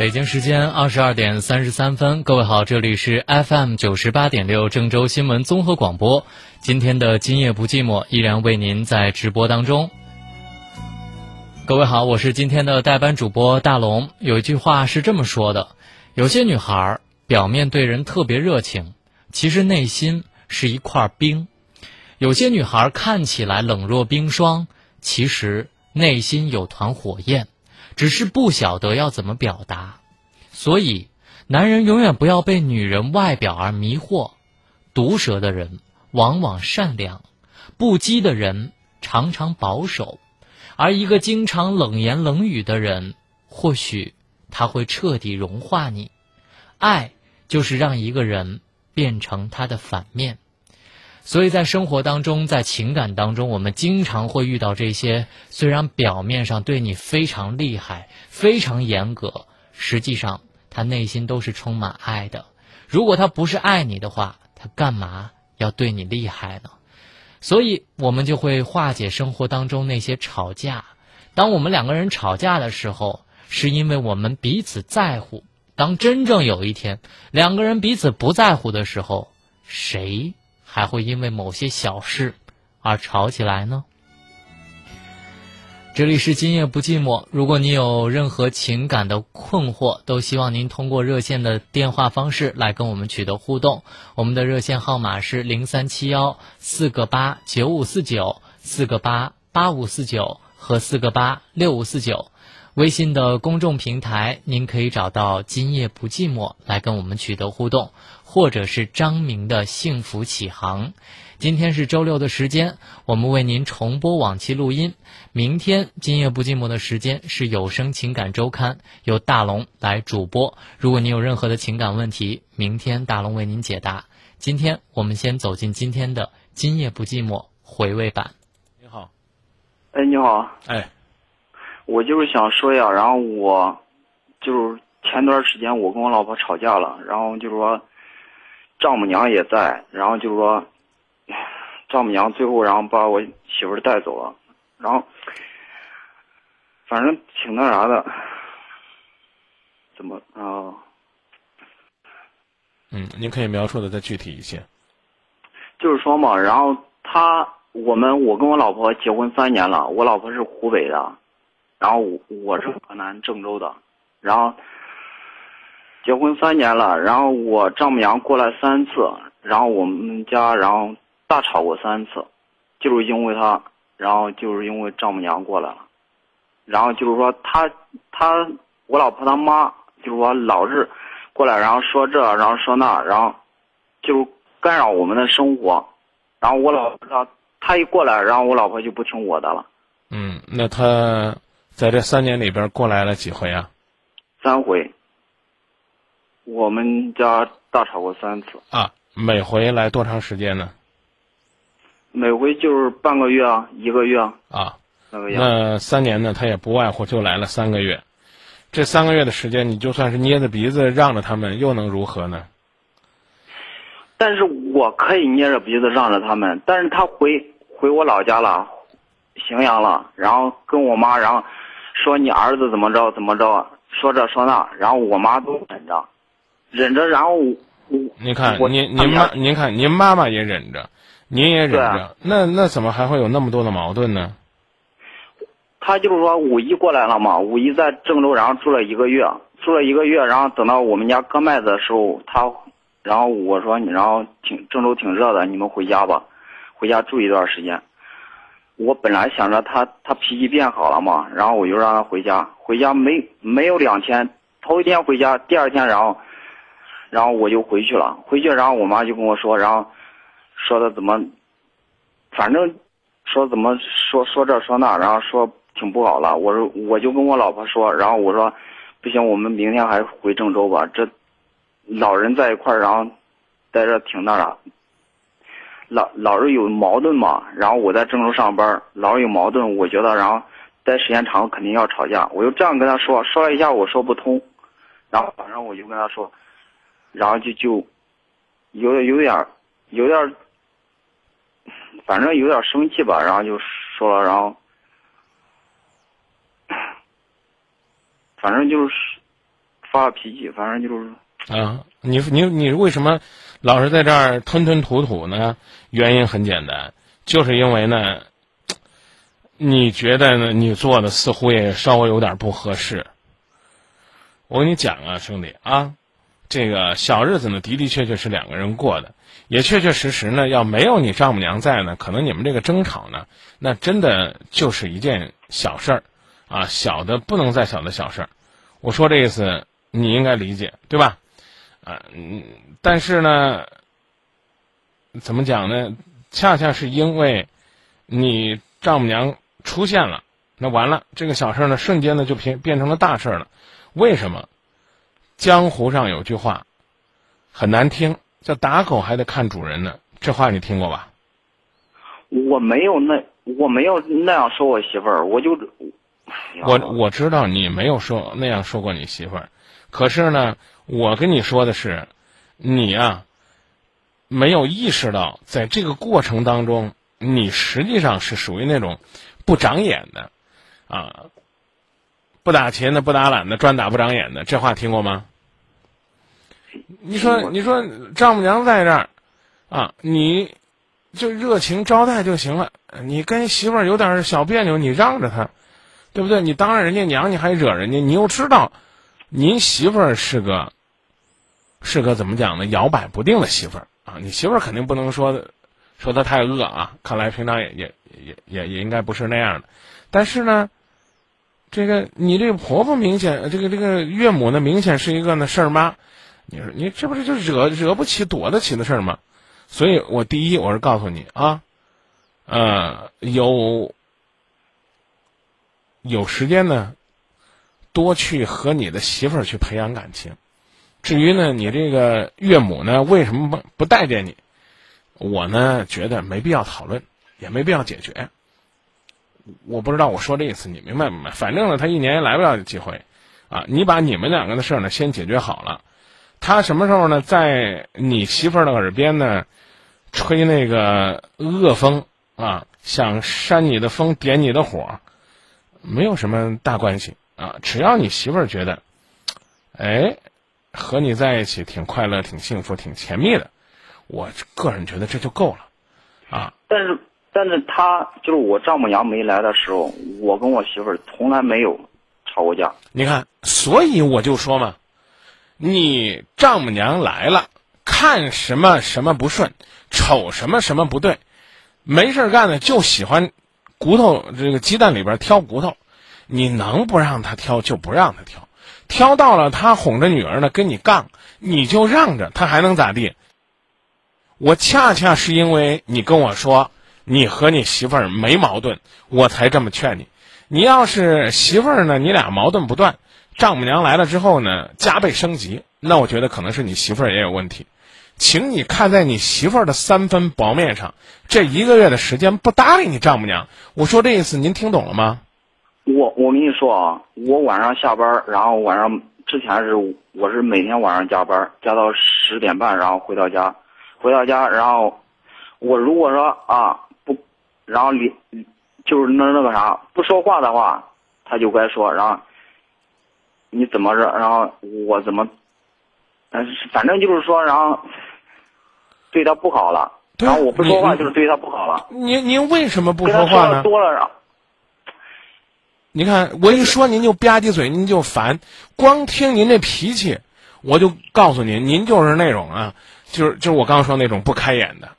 北京时间二十二点三十三分，各位好，这里是 FM 九十八点六郑州新闻综合广播。今天的今夜不寂寞依然为您在直播当中。各位好，我是今天的代班主播大龙。有一句话是这么说的：有些女孩表面对人特别热情，其实内心是一块冰；有些女孩看起来冷若冰霜，其实内心有团火焰。只是不晓得要怎么表达，所以男人永远不要被女人外表而迷惑。毒舌的人往往善良，不羁的人常常保守，而一个经常冷言冷语的人，或许他会彻底融化你。爱就是让一个人变成他的反面。所以在生活当中，在情感当中，我们经常会遇到这些虽然表面上对你非常厉害、非常严格，实际上他内心都是充满爱的。如果他不是爱你的话，他干嘛要对你厉害呢？所以我们就会化解生活当中那些吵架。当我们两个人吵架的时候，是因为我们彼此在乎。当真正有一天两个人彼此不在乎的时候，谁？还会因为某些小事而吵起来呢？这里是今夜不寂寞。如果你有任何情感的困惑，都希望您通过热线的电话方式来跟我们取得互动。我们的热线号码是零三七幺四个八九五四九四个八八五四九和四个八六五四九。微信的公众平台，您可以找到“今夜不寂寞”来跟我们取得互动，或者是张明的幸福启航。今天是周六的时间，我们为您重播往期录音。明天“今夜不寂寞”的时间是有声情感周刊，由大龙来主播。如果您有任何的情感问题，明天大龙为您解答。今天我们先走进今天的“今夜不寂寞”回味版。你好，哎，你好，哎。我就是想说呀，然后我就是前段时间我跟我老婆吵架了，然后就是说丈母娘也在，然后就是说丈母娘最后然后把我媳妇带走了，然后反正挺那啥的，怎么啊？嗯，您可以描述的再具体一些。就是说嘛，然后他我们我跟我老婆结婚三年了，我老婆是湖北的。然后我我是河南郑州的，然后结婚三年了，然后我丈母娘过来三次，然后我们家然后大吵过三次，就是因为他，然后就是因为丈母娘过来了，然后就是说他他我老婆他妈就是说老是过来，然后说这，然后说那，然后就干扰我们的生活，然后我老他他一过来，然后我老婆就不听我的了。嗯，那他。在这三年里边过来了几回啊？三回。我们家大吵过三次。啊，每回来多长时间呢？每回就是半个月啊，一个月啊。那个那三年呢？他也不外乎就来了三个月。这三个月的时间，你就算是捏着鼻子让着他们，又能如何呢？但是我可以捏着鼻子让着他们，但是他回回我老家了，荥阳了，然后跟我妈，然后。说你儿子怎么着怎么着，说这说那，然后我妈都忍着，忍着，然后我，您看您您妈，您看您妈妈也忍着，您也忍着，那那怎么还会有那么多的矛盾呢？他就是说五一过来了嘛，五一在郑州，然后住了一个月，住了一个月，然后等到我们家割麦子的时候，他，然后我说你，然后挺郑州挺热的，你们回家吧，回家住一段时间。我本来想着他他脾气变好了嘛，然后我就让他回家。回家没没有两天，头一天回家，第二天然后，然后我就回去了。回去然后我妈就跟我说，然后说的怎么，反正说怎么说说这说那，然后说挺不好了。我说我就跟我老婆说，然后我说不行，我们明天还回郑州吧。这老人在一块儿，然后待着挺那啥。老老是有矛盾嘛，然后我在郑州上班，老是有矛盾，我觉得然后待时间长肯定要吵架，我就这样跟他说，说了一下我说不通，然后晚上我就跟他说，然后就就有点有点有点，反正有点生气吧，然后就说了，然后反正就是发脾气，反正就是啊，你你你为什么老是在这儿吞吞吐吐呢？原因很简单，就是因为呢，你觉得呢，你做的似乎也稍微有点不合适。我跟你讲啊，兄弟啊，这个小日子呢，的的确确是两个人过的，也确确实实呢，要没有你丈母娘在呢，可能你们这个争吵呢，那真的就是一件小事儿，啊，小的不能再小的小事儿。我说这意思，你应该理解，对吧？啊，嗯，但是呢，怎么讲呢？恰恰是因为你丈母娘出现了，那完了，这个小事儿呢，瞬间呢就变变成了大事了。为什么？江湖上有句话很难听，叫“打狗还得看主人呢”。这话你听过吧？我没有那我没有那样说我媳妇儿，我就我我知道你没有说那样说过你媳妇儿，可是呢，我跟你说的是，你啊没有意识到，在这个过程当中，你实际上是属于那种不长眼的啊。不打勤的，不打懒的，专打不长眼的，这话听过吗？你说，你说丈母娘在这儿，啊，你就热情招待就行了。你跟媳妇儿有点小别扭，你让着她，对不对？你当着人家娘，你还惹人家，你又知道，您媳妇儿是个，是个怎么讲呢？摇摆不定的媳妇儿啊。你媳妇儿肯定不能说，说她太饿啊。看来平常也也也也也应该不是那样的，但是呢。这个你这个婆婆明显，这个这个岳母呢，明显是一个呢事儿妈。你说你这不是就惹惹不起、躲得起的事儿吗？所以我第一，我是告诉你啊，呃，有有时间呢，多去和你的媳妇儿去培养感情。至于呢，你这个岳母呢，为什么不不待见你？我呢觉得没必要讨论，也没必要解决。我不知道我说这意思你明白不明白？反正呢，他一年也来不了几回，啊，你把你们两个的事儿呢先解决好了，他什么时候呢在你媳妇儿的耳边呢吹那个恶风啊，想扇你的风点你的火，没有什么大关系啊，只要你媳妇儿觉得，哎，和你在一起挺快乐、挺幸福、挺甜蜜的，我个人觉得这就够了，啊。但是。但是他就是我丈母娘没来的时候，我跟我媳妇儿从来没有吵过架。你看，所以我就说嘛，你丈母娘来了，看什么什么不顺，瞅什么什么不对，没事干呢就喜欢骨头这个鸡蛋里边挑骨头，你能不让他挑就不让他挑，挑到了他哄着女儿呢跟你杠，你就让着他还能咋地？我恰恰是因为你跟我说。你和你媳妇儿没矛盾，我才这么劝你。你要是媳妇儿呢，你俩矛盾不断，丈母娘来了之后呢，加倍升级，那我觉得可能是你媳妇儿也有问题。请你看在你媳妇儿的三分薄面上，这一个月的时间不搭理你丈母娘。我说这意思，您听懂了吗？我我跟你说啊，我晚上下班，然后晚上之前是我是每天晚上加班，加到十点半，然后回到家，回到家，然后我如果说啊不。然后你就是那那个啥不说话的话，他就该说。然后你怎么着？然后我怎么？嗯，反正就是说，然后对他不好了。然后我不说话就是对他不好了。您您为什么不说话呢？多了。你看我一说您就吧唧嘴，您就烦。光听您这脾气，我就告诉您，您就是那种啊，就是就是我刚刚说那种不开眼的。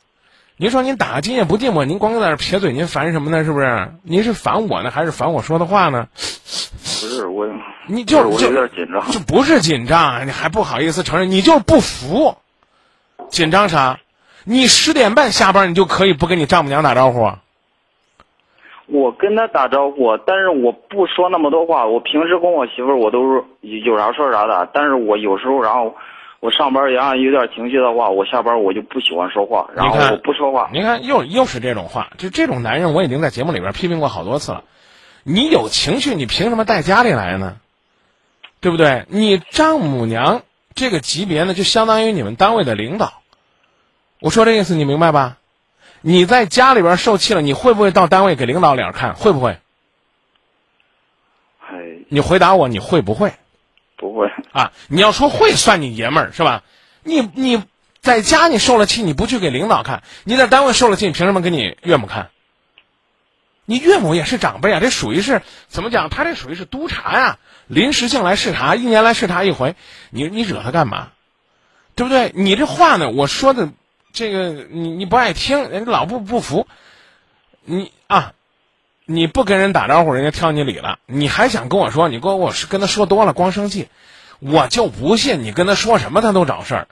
您说您打个今夜不寂寞，您光在那撇嘴，您烦什么呢？是不是？您是烦我呢，还是烦我说的话呢？不是我，你就是我有点紧张，就不是紧张，你还不好意思承认，你就是不服。紧张啥？你十点半下班，你就可以不跟你丈母娘打招呼？我跟他打招呼，但是我不说那么多话。我平时跟我媳妇儿，我都是有啥说啥的。但是我有时候，然后。我上班然后有点情绪的话，我下班我就不喜欢说话，然后我不说话。您看，又又是这种话，就这种男人，我已经在节目里边批评过好多次了。你有情绪，你凭什么带家里来呢？对不对？你丈母娘这个级别呢，就相当于你们单位的领导。我说这意思你明白吧？你在家里边受气了，你会不会到单位给领导脸看？会不会？哎，你回答我，你会不会？不会啊！你要说会，算你爷们儿是吧？你你在家你受了气，你不去给领导看；你在单位受了气，你凭什么给你岳母看？你岳母也是长辈啊，这属于是怎么讲？他这属于是督察呀，临时性来视察，一年来视察一回。你你惹他干嘛？对不对？你这话呢？我说的这个你你不爱听，人家老不不服。你啊，你不跟人打招呼，人家挑你理了，你还想跟我说？你跟我跟他说多了，光生气。我就不信你跟他说什么他都找事儿，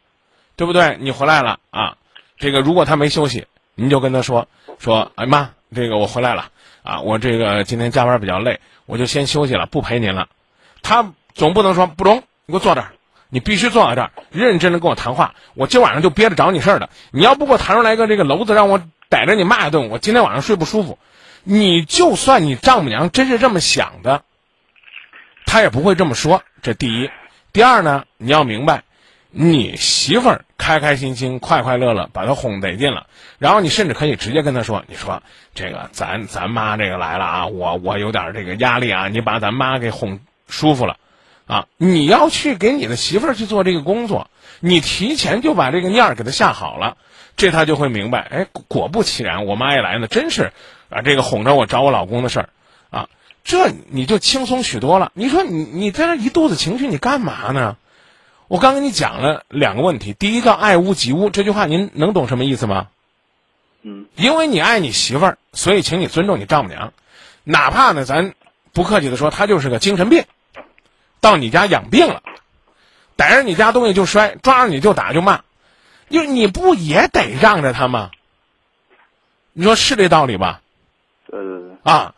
对不对？你回来了啊，这个如果他没休息，你就跟他说说，哎妈，这个我回来了啊，我这个今天加班比较累，我就先休息了，不陪您了。他总不能说不中，你给我坐这儿，你必须坐在这儿，认真的跟我谈话。我今晚上就憋着找你事儿的，你要不给我谈出来个这个篓子，让我逮着你骂一顿，我今天晚上睡不舒服。你就算你丈母娘真是这么想的，她也不会这么说。这第一。第二呢，你要明白，你媳妇儿开开心心、快快乐乐，把她哄得劲了，然后你甚至可以直接跟她说：“你说这个咱咱妈这个来了啊，我我有点这个压力啊，你把咱妈给哄舒服了，啊，你要去给你的媳妇儿去做这个工作，你提前就把这个念儿给她下好了，这她就会明白。哎，果不其然，我妈一来呢，真是啊，这个哄着我找我老公的事儿。”啊这你就轻松许多了。你说你你在这一肚子情绪，你干嘛呢？我刚跟你讲了两个问题。第一个“爱屋及乌”这句话，您能懂什么意思吗？嗯，因为你爱你媳妇儿，所以请你尊重你丈母娘，哪怕呢，咱不客气的说，她就是个精神病，到你家养病了，逮着你家东西就摔，抓着你就打就骂，就你不也得让着她吗？你说是这道理吧？对对对。啊。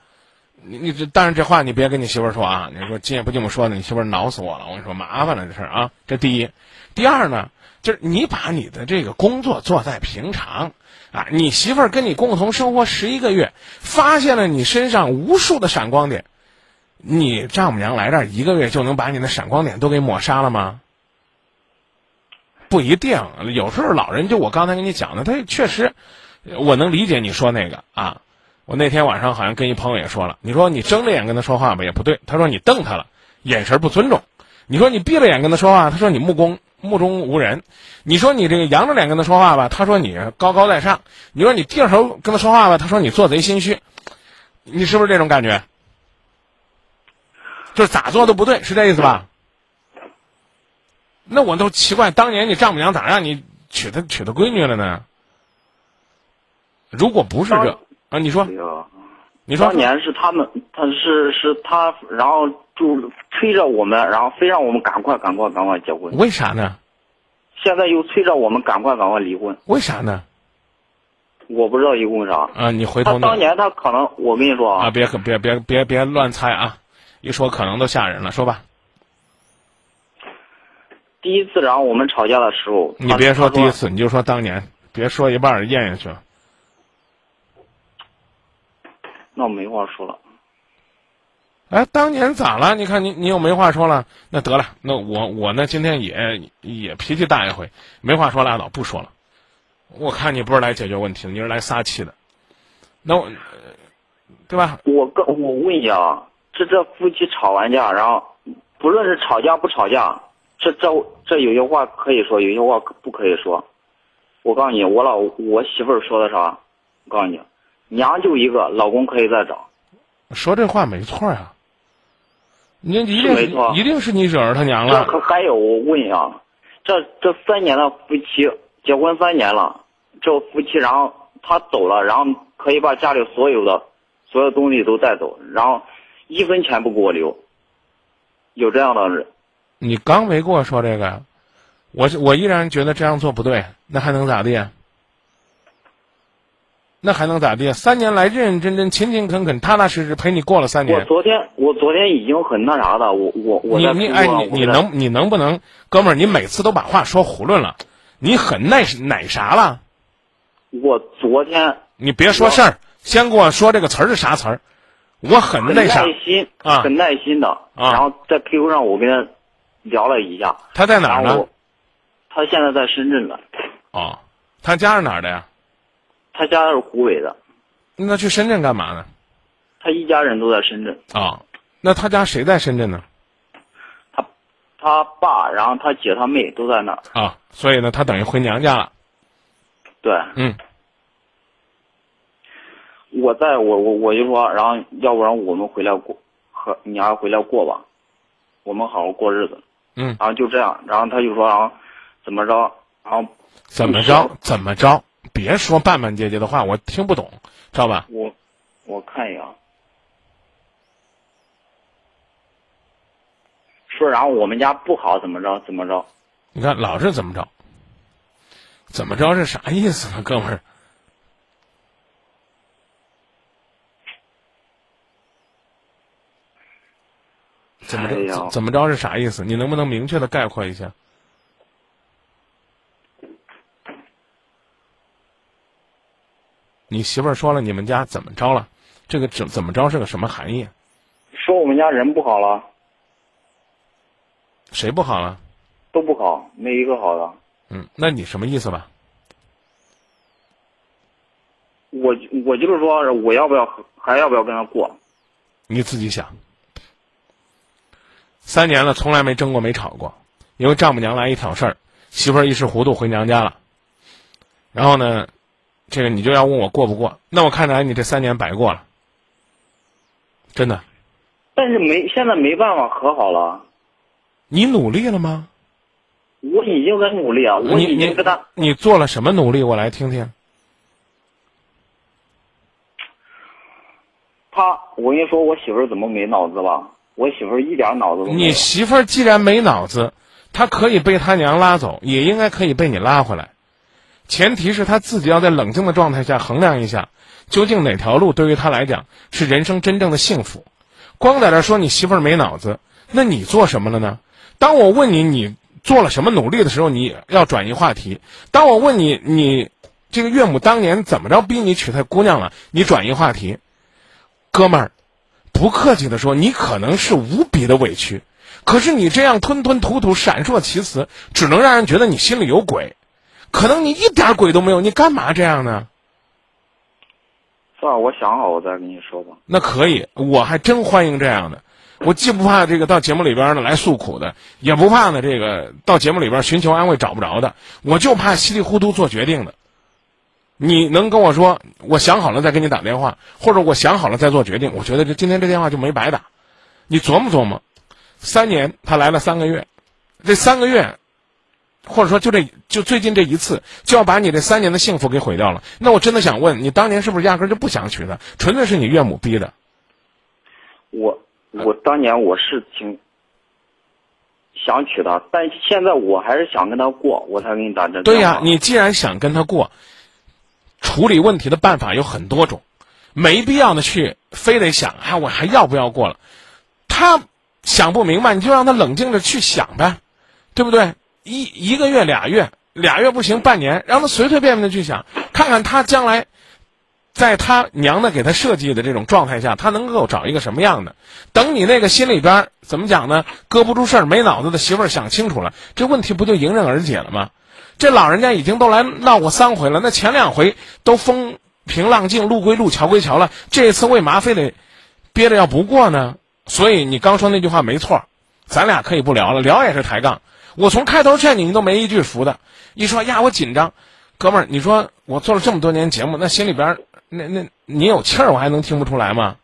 你你这，但是这话你别跟你媳妇儿说啊！你说今夜不这么说呢，你媳妇儿恼死我了。我跟你说，麻烦了这事儿啊。这第一，第二呢，就是你把你的这个工作做在平常啊。你媳妇儿跟你共同生活十一个月，发现了你身上无数的闪光点，你丈母娘来这儿一个月就能把你的闪光点都给抹杀了吗？不一定，有时候老人就我刚才跟你讲的，他确实，我能理解你说那个啊。我那天晚上好像跟一朋友也说了，你说你睁着眼跟他说话吧也不对，他说你瞪他了，眼神不尊重；你说你闭着眼跟他说话，他说你目光目中无人；你说你这个扬着脸跟他说话吧，他说你高高在上；你说你低着头跟他说话吧，他说你做贼心虚。你是不是这种感觉？就是咋做都不对，是这意思吧？那我都奇怪，当年你丈母娘咋让你娶她娶她闺女了呢？如果不是这。啊，你说，你说，当年是他们，他是是他，然后就催着我们，然后非让我们赶快赶快赶快结婚。为啥呢？现在又催着我们赶快赶快离婚。为啥呢？我不知道因为啥。啊，你回头。他当年他可能，我跟你说啊，别别别别别乱猜啊！一说可能都吓人了，说吧。第一次，然后我们吵架的时候，你别说第一次，你就说当年，别说一半咽下去了。那我没话说了。哎，当年咋了？你看你，你又没话说了。那得了，那我我呢？今天也也脾气大一回，没话说拉倒，不说了。我看你不是来解决问题的，你是来撒气的。那我，对吧？我跟我问一下啊，这这夫妻吵完架，然后不论是吵架不吵架，这这这有些话可以说，有些话不可以说。我告诉你，我老我媳妇儿说的啥？我告诉你。娘就一个，老公可以再找。说这话没错呀，你一定没错，一定是你惹着他娘了。这还有，我问一下，这这三年的夫妻结婚三年了，这夫妻然后他走了，然后可以把家里所有的所有东西都带走，然后一分钱不给我留，有这样的人。你刚没跟我说这个，我我依然觉得这样做不对，那还能咋地？那还能咋地？三年来认认真真、勤勤恳恳、踏踏实实陪你过了三年。我昨天，我昨天已经很那啥了。我我我你你哎，你你能你能不能，哥们儿，你每次都把话说囫囵了，你很耐奶啥了？我昨天你别说事儿，先给我说这个词儿是啥词儿？我很耐心啊，很耐心的啊。然后在 QQ 上我跟他聊了一下。他在哪儿呢？他现在在深圳呢。哦，他家是哪儿的呀？他家是湖北的，那去深圳干嘛呢？他一家人都在深圳。啊，那他家谁在深圳呢？他他爸，然后他姐、他妹都在那儿。啊，所以呢，他等于回娘家了。对，嗯，我在我我我就说，然后要不然我们回来过，和你还回来过吧，我们好好过日子。嗯，然后就这样，然后他就说，然后怎么着，然后怎么着？怎么着？别说半半截截的话，我听不懂，知道吧？我我看一眼啊，说然后我们家不好，怎么着怎么着？你看老是怎么着？怎么着是啥意思呢，哥们儿？怎么着？怎么着是啥意思？你能不能明确的概括一下？你媳妇儿说了你们家怎么着了？这个怎怎么着是个什么含义？说我们家人不好了，谁不好了？都不好，没一个好的。嗯，那你什么意思吧？我我就是说，我要不要还要不要跟他过？你自己想。三年了，从来没争过，没吵过，因为丈母娘来一挑事儿，媳妇儿一时糊涂回娘家了。然后呢，这个你就要问我过不过？那我看来你这三年白过了，真的。但是没现在没办法和好了，你努力了吗？我已经在努力啊，我你已经你跟他，你做了什么努力？我来听听。他，我跟你说，我媳妇儿怎么没脑子吧？我媳妇儿一点脑子都没你。媳妇儿既然没脑子，她可以被他娘拉走，也应该可以被你拉回来。前提是他自己要在冷静的状态下衡量一下，究竟哪条路对于他来讲是人生真正的幸福。光在这说你媳妇儿没脑子，那你做什么了呢？当我问你你做了什么努力的时候，你要转移话题；当我问你你这个岳母当年怎么着逼你娶她姑娘了，你转移话题。哥们儿，不客气的说，你可能是无比的委屈，可是你这样吞吞吐吐、闪烁其词，只能让人觉得你心里有鬼。可能你一点鬼都没有，你干嘛这样呢？算了，我想好，我再跟你说吧。那可以，我还真欢迎这样的。我既不怕这个到节目里边呢来诉苦的，也不怕呢这个到节目里边寻求安慰找不着的，我就怕稀里糊涂做决定的。你能跟我说我想好了再给你打电话，或者我想好了再做决定，我觉得这今天这电话就没白打。你琢磨琢磨，三年他来了三个月，这三个月，或者说就这就最近这一次，就要把你这三年的幸福给毁掉了。那我真的想问你，当年是不是压根儿就不想娶她，纯粹是你岳母逼的？我我当年我是挺想娶她，但现在我还是想跟她过，我才给你打这。对呀、你既然想跟她过，处理问题的办法有很多种，没必要的去非得想，啊，我还要不要过了？他想不明白，你就让他冷静着去想呗，对不对？一一个月、俩月，俩月不行，半年，让他随随便便的去想，看看他将来，在他娘的给他设计的这种状态下，他能够找一个什么样的？等你那个心里边怎么讲呢？搁不住事儿、没脑子的媳妇儿想清楚了，这问题不就迎刃而解了吗？这老人家已经都来闹过三回了，那前两回都风平浪静，路归路，桥归桥了，这一次为嘛非得憋着要不过呢？所以你刚说那句话没错，咱俩可以不聊了，聊也是抬杠。我从开头劝你，你都没一句服的。一说呀，我紧张，哥们儿，你说我做了这么多年节目，那心里边那那你有气儿，我还能听不出来吗？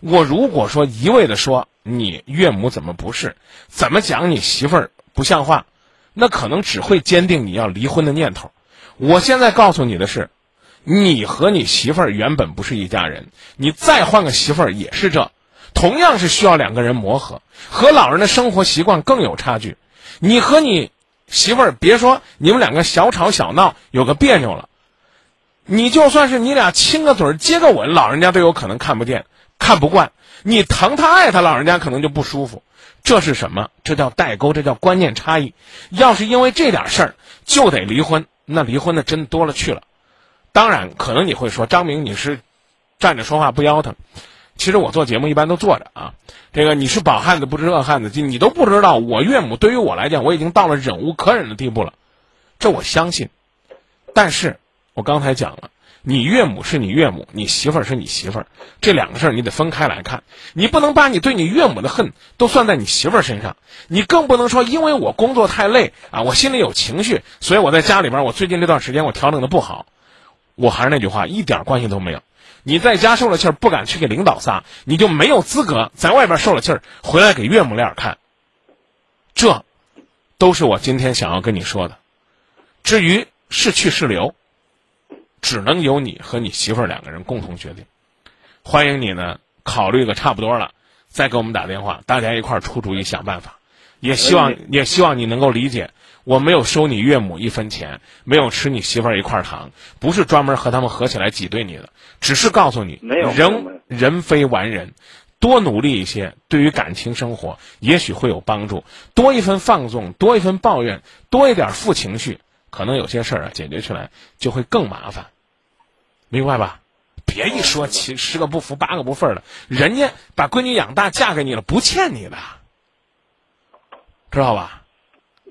我如果说一味的说你岳母怎么不是，怎么讲你媳妇儿不像话，那可能只会坚定你要离婚的念头。我现在告诉你的是，你和你媳妇儿原本不是一家人，你再换个媳妇儿也是这，同样是需要两个人磨合，和老人的生活习惯更有差距。你和你媳妇儿，别说你们两个小吵小闹有个别扭了，你就算是你俩亲个嘴儿接个吻，老人家都有可能看不见、看不惯。你疼他爱他，老人家可能就不舒服。这是什么？这叫代沟，这叫观念差异。要是因为这点事儿就得离婚，那离婚的真多了去了。当然，可能你会说张明你是站着说话不腰疼。其实我做节目一般都坐着啊。这个你是饱汉子不知饿汉子饥，你都不知道我岳母对于我来讲，我已经到了忍无可忍的地步了。这我相信。但是我刚才讲了，你岳母是你岳母，你媳妇儿是你媳妇儿，这两个事儿你得分开来看。你不能把你对你岳母的恨都算在你媳妇儿身上，你更不能说因为我工作太累啊，我心里有情绪，所以我在家里边，我最近这段时间我调整的不好。我还是那句话，一点关系都没有。你在家受了气儿，不敢去给领导撒，你就没有资格在外边受了气儿回来给岳母脸看。这，都是我今天想要跟你说的。至于是去是留。只能由你和你媳妇儿两个人共同决定。欢迎你呢，考虑个差不多了，再给我们打电话，大家一块儿出主意想办法。也希望也希望你能够理解，我没有收你岳母一分钱，没有吃你媳妇儿一块糖，不是专门和他们合起来挤兑你的，只是告诉你，人人非完人，多努力一些，对于感情生活也许会有帮助。多一分放纵，多一分抱怨，多一点负情绪。可能有些事儿啊，解决起来就会更麻烦，明白吧？别一说七十个不服八个不忿的，人家把闺女养大嫁给你了，不欠你的，知道吧？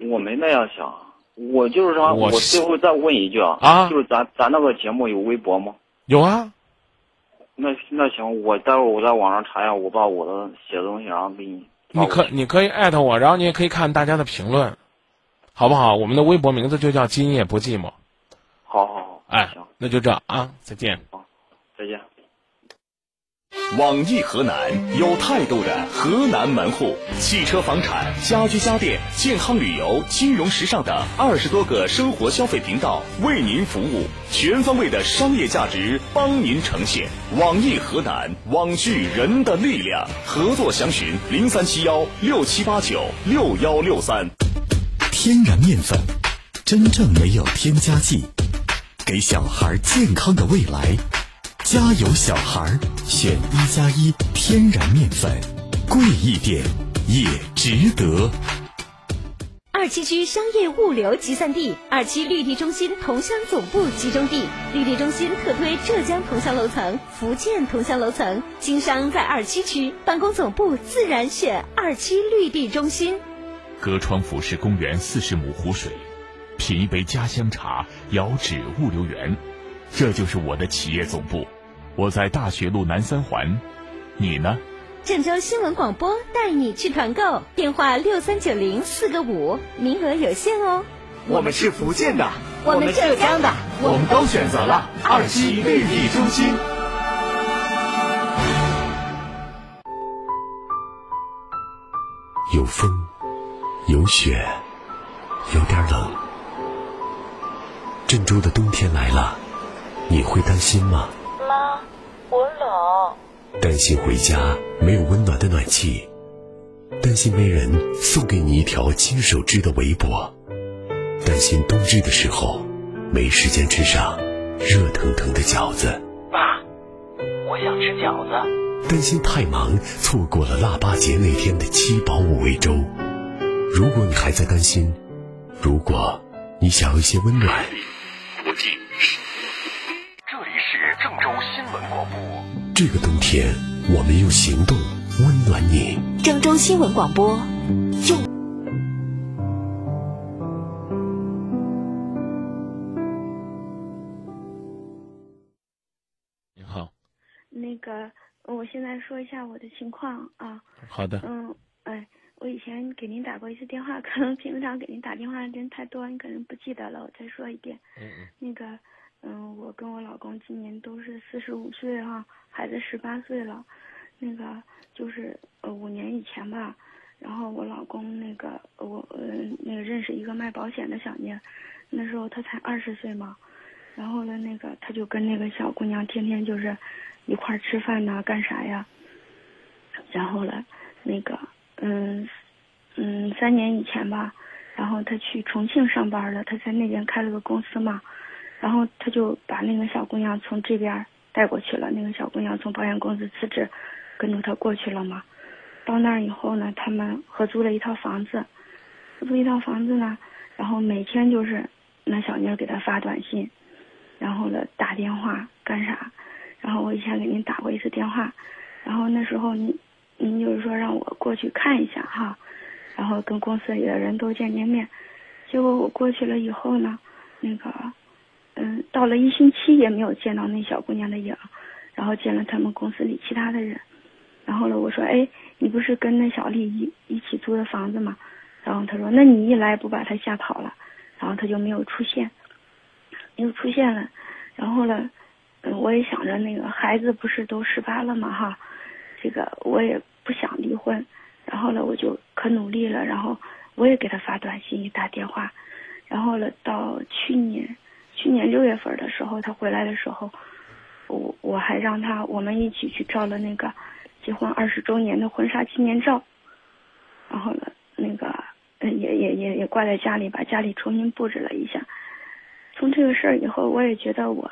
我没那样想，我就是说，我最后再问一句啊，啊，就是咱咱那个节目有微博吗？有啊。那那行，我待会儿我在网上查一下，我把我的写的东西然后给你。你可你可以艾特我，然后你也可以看大家的评论。好不好？我们的微博名字就叫“今夜不寂寞”。好好好，哎，行，那就这啊，再见。好，再见。网易河南有态度的河南门户，汽车、房产、家居家电、健康旅游、金融时尚等二十多个生活消费频道为您服务，全方位的商业价值帮您呈现。网易河南，网聚人的力量，合作详询零三七幺六七八九六幺六三。天然面粉，真正没有添加剂，给小孩健康的未来。加油，小孩！选一加一天然面粉，贵一点也值得。二七区商业物流集散地，二七绿地中心桐乡总部集中地。绿地中心特推浙江桐乡楼层、福建桐乡楼层，经商在二七区，办公总部自然选二期绿地中心。隔窗俯视公园四十亩湖水，品一杯家乡茶，遥指物流园，这就是我的企业总部。我在大学路南三环，你呢？郑州新闻广播带你去团购，电话六三九零四个五，名额有限哦。我们是福建的，我们浙江的，我们都选择了二期绿地中心。有风。有雪，有点冷。郑州的冬天来了，你会担心吗？妈，我冷。担心回家没有温暖的暖气，担心没人送给你一条亲手织的围脖，担心冬至的时候没时间吃上热腾腾的饺子。爸，我想吃饺子。担心太忙错过了腊八节那天的七宝五味粥。如果你还在担心，如果你想要一些温暖，这个冬天，我们用行动温暖你。郑州新闻广播，就你好。那个，我现在说一下我的情况啊。好的。嗯，哎。我以前给您打过一次电话，可能平常给您打电话的人太多，你可能不记得了。我再说一遍，嗯嗯，那个，嗯，我跟我老公今年都是四十五岁哈，孩子十八岁了，那个就是呃五年以前吧，然后我老公那个我呃那个认识一个卖保险的小妮，那时候他才二十岁嘛，然后呢那个他就跟那个小姑娘天天就是一块儿吃饭呐，干啥呀，然后呢那个。嗯，嗯，三年以前吧，然后他去重庆上班了，他在那边开了个公司嘛，然后他就把那个小姑娘从这边带过去了。那个小姑娘从保险公司辞职，跟着他过去了嘛。到那儿以后呢，他们合租了一套房子，合租一套房子呢，然后每天就是那小妮给他发短信，然后呢打电话干啥？然后我以前给您打过一次电话，然后那时候您。您就是说让我过去看一下哈，然后跟公司里的人都见见面。结果我过去了以后呢，那个，嗯，到了一星期也没有见到那小姑娘的影，然后见了他们公司里其他的人，然后呢我说，哎，你不是跟那小丽一一起租的房子吗？然后他说，那你一来不把她吓跑了？然后他就没有出现，没有出现了，然后呢，嗯，我也想着那个孩子不是都十八了嘛哈，这个我也不想离婚，然后呢我就可努力了，然后我也给他发短信打电话，然后呢到去年去年六月份的时候他回来的时候，我我还让他我们一起去照了那个结婚二十周年的婚纱纪念照，然后呢那个。也也也也挂在家里，把家里重新布置了一下。从这个事儿以后，我也觉得我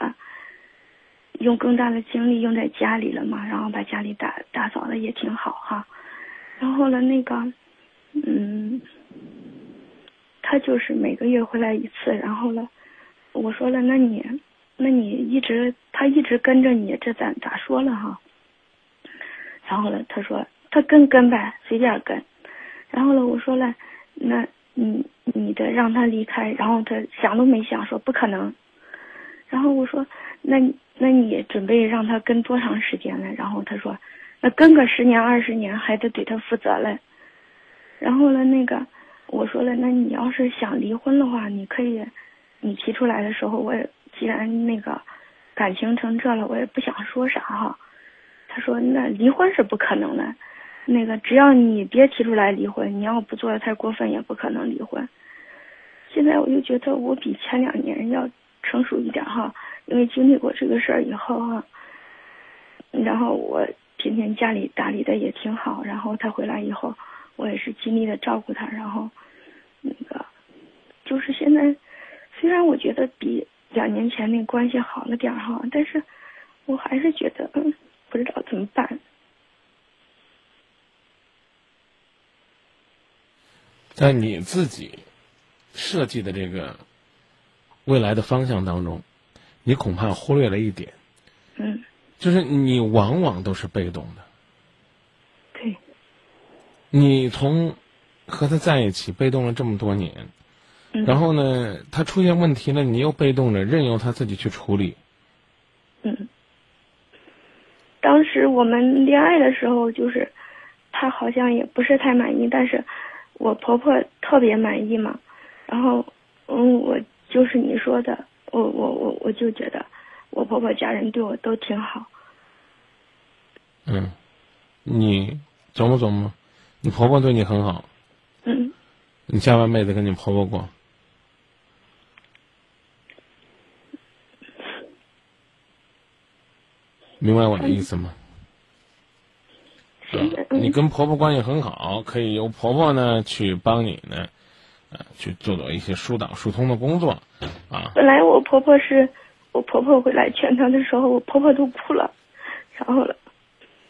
用更大的精力用在家里了嘛，然后把家里打打扫的也挺好哈。然后呢，那个，嗯，他就是每个月回来一次。然后呢，我说了，那你，那你一直他一直跟着你，这咱咋说了哈？然后呢，他说他跟跟呗，随便跟。然后呢，我说了。那，你你的让他离开，然后他想都没想说不可能，然后我说，那那你准备让他跟多长时间呢？然后他说，那跟个十年二十年还得对他负责嘞。然后呢，那个我说了，那你要是想离婚的话，你可以，你提出来的时候，我也既然那个感情成这了，我也不想说啥哈。他说，那离婚是不可能的。那个，只要你别提出来离婚，你要不做的太过分，也不可能离婚。现在我就觉得我比前两年要成熟一点哈，因为经历过这个事儿以后哈，然后我天天家里打理的也挺好，然后他回来以后，我也是尽力的照顾他，然后那个就是现在，虽然我觉得比两年前那关系好了点哈，但是我还是觉得嗯，不知道怎么办。在你自己设计的这个未来的方向当中，你恐怕忽略了一点，嗯，就是你往往都是被动的。对。你从和他在一起被动了这么多年，然后呢，他出现问题了，你又被动着任由他自己去处理。嗯。当时我们恋爱的时候，就是他好像也不是太满意，但是。我婆婆特别满意嘛，然后，嗯，我就是你说的，我我我我就觉得，我婆婆家人对我都挺好。嗯，你琢磨琢磨，你婆婆对你很好。嗯。你下半辈子跟你婆婆过，明白我的意思吗是？你跟婆婆关系很好，可以由婆婆呢去帮你呢，呃，去做做一些疏导疏通的工作，啊。本来我婆婆是，我婆婆回来劝她的时候，我婆婆都哭了，然后了，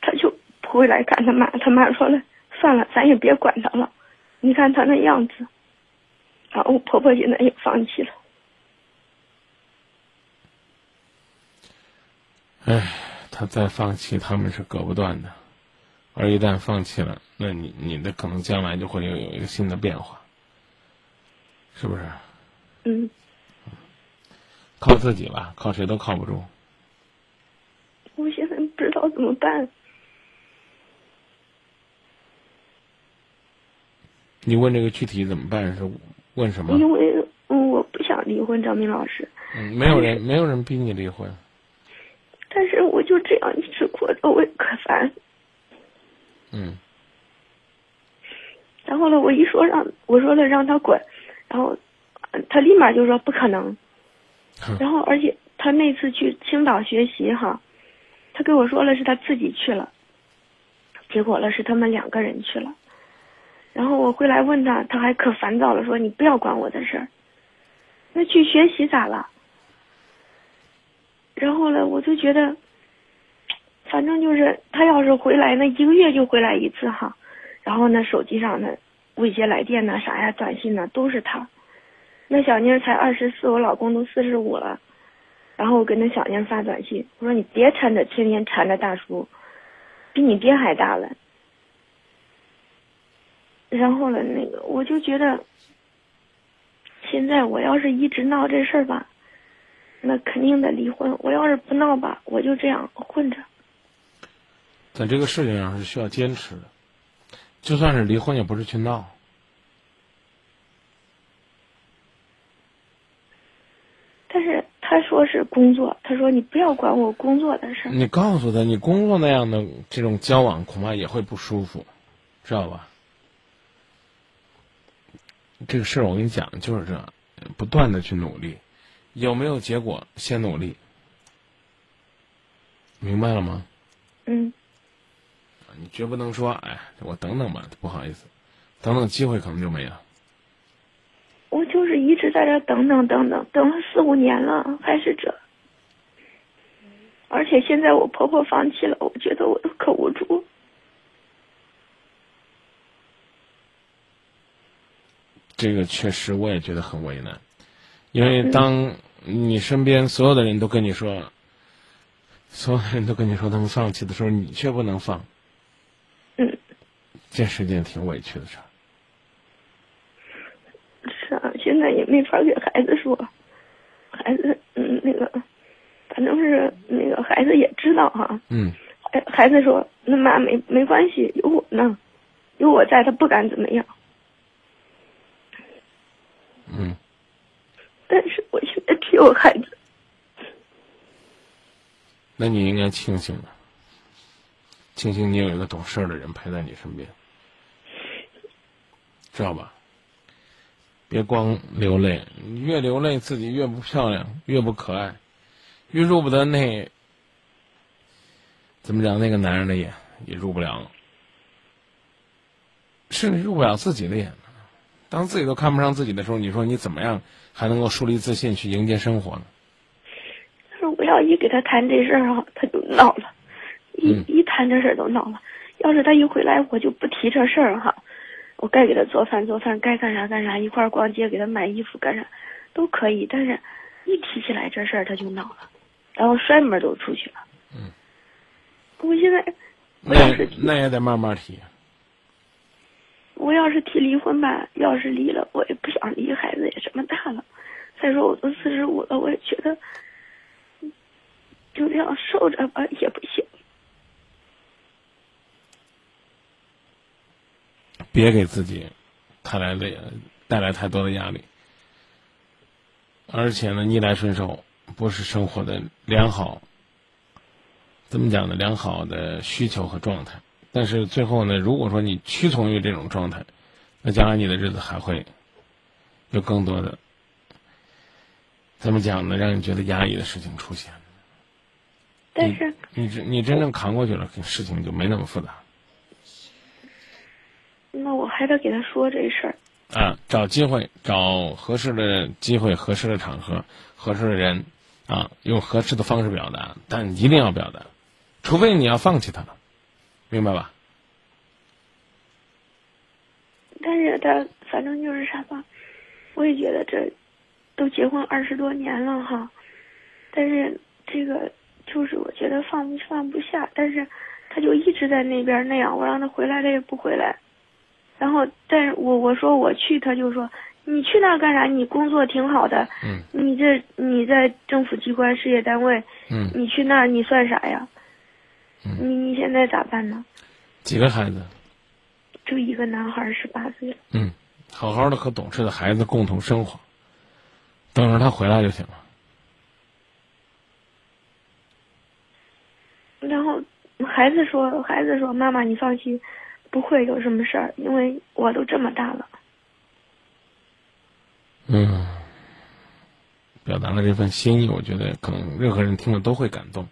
她就不回来看她妈，她妈说了，算了，咱也别管她了，你看她那样子，然后我婆婆现在也放弃了。唉，她再放弃，他们是隔不断的。而一旦放弃了，那你你的可能将来就会有有一个新的变化，是不是？嗯。靠自己吧，靠谁都靠不住。我现在不知道怎么办。你问这个具体怎么办是问什么？因为我不想离婚，张明老师。嗯，没有人没有人逼你离婚。但是我就这样一直过着，我也可烦。嗯，然后呢，我一说让我说了让他滚，然后他立马就说不可能。然后而且他那次去青岛学习哈，他跟我说了是他自己去了，结果了是他们两个人去了。然后我回来问他，他还可烦躁了，说你不要管我的事儿。那去学习咋了？然后呢，我就觉得。反正就是他要是回来，那一个月就回来一次哈，然后那手机上的未接来电呐啥呀，短信呐都是他。那小妮才二十四，我老公都四十五了，然后我跟那小妮发短信，我说你别缠着，天天缠着大叔，比你爹还大了。然后呢，那个我就觉得，现在我要是一直闹这事儿吧，那肯定得离婚。我要是不闹吧，我就这样混着。在这个事情上是需要坚持的，就算是离婚，也不是去闹。但是他说是工作，他说你不要管我工作的事。你告诉他，你工作那样的这种交往，恐怕也会不舒服，知道吧？这个事儿我跟你讲，就是这样，不断的去努力，有没有结果先努力，明白了吗？嗯。你绝不能说，哎，我等等吧，不好意思，等等机会可能就没了。我就是一直在这等等等等，等了四五年了，还是这。而且现在我婆婆放弃了，我觉得我都可无助。这个确实我也觉得很为难，因为当你身边所有的人都跟你说，所有的人都跟你说他们放弃的时候，你却不能放。嗯，这是件挺委屈的事儿。是啊，现在也没法给孩子说，孩子，嗯，那个，反正是那个孩子也知道哈。嗯。孩孩子说：“那妈没没关系，有我呢，有我在，他不敢怎么样。”嗯。但是我现在只有孩子。那你应该庆幸的。庆幸你有一个懂事的人陪在你身边，知道吧？别光流泪，越流泪自己越不漂亮，越不可爱，越入不得那怎么讲？那个男人的眼也入不了，甚至入不了自己的眼。当自己都看不上自己的时候，你说你怎么样还能够树立自信去迎接生活呢？但是我要一给他谈这事儿啊，他就闹了。一一谈这事儿都闹了，要是他一回来，我就不提这事儿哈。我该给他做饭做饭，该干啥干啥，一块儿逛街给他买衣服干啥，都可以。但是，一提起来这事儿他就闹了，然后摔门都出去了。嗯。我现在，那那也得慢慢提。我要是提离婚吧，要是离了，我也不想离，孩子也这么大了。再说我都四十五了，我也觉得，就这样受着吧也不行。别给自己带来的带来太多的压力，而且呢，逆来顺受不是生活的良好，怎么讲呢？良好的需求和状态。但是最后呢，如果说你屈从于这种状态，那将来你的日子还会有更多的怎么讲呢？让你觉得压抑的事情出现。但是你真你真正扛过去了，事情就没那么复杂。那我还得给他说这事儿啊，找机会，找合适的机会、合适的场合、合适的人，啊，用合适的方式表达，但一定要表达，除非你要放弃他了，明白吧？但是他反正就是啥吧，我也觉得这都结婚二十多年了哈，但是这个就是我觉得放放不下，但是他就一直在那边那样，我让他回来他也不回来。然后，但是我我说我去，他就说你去那干啥？你工作挺好的，嗯，你这你在政府机关、事业单位，嗯，你去那你算啥呀？嗯，你你现在咋办呢？几个孩子？就一个男孩，十八岁了。嗯，好好的和懂事的孩子共同生活，等着他回来就行了。然后孩子说：“孩子说，妈妈你放心。”不会有什么事儿，因为我都这么大了。嗯，表达了这份心意，我觉得可能任何人听了都会感动。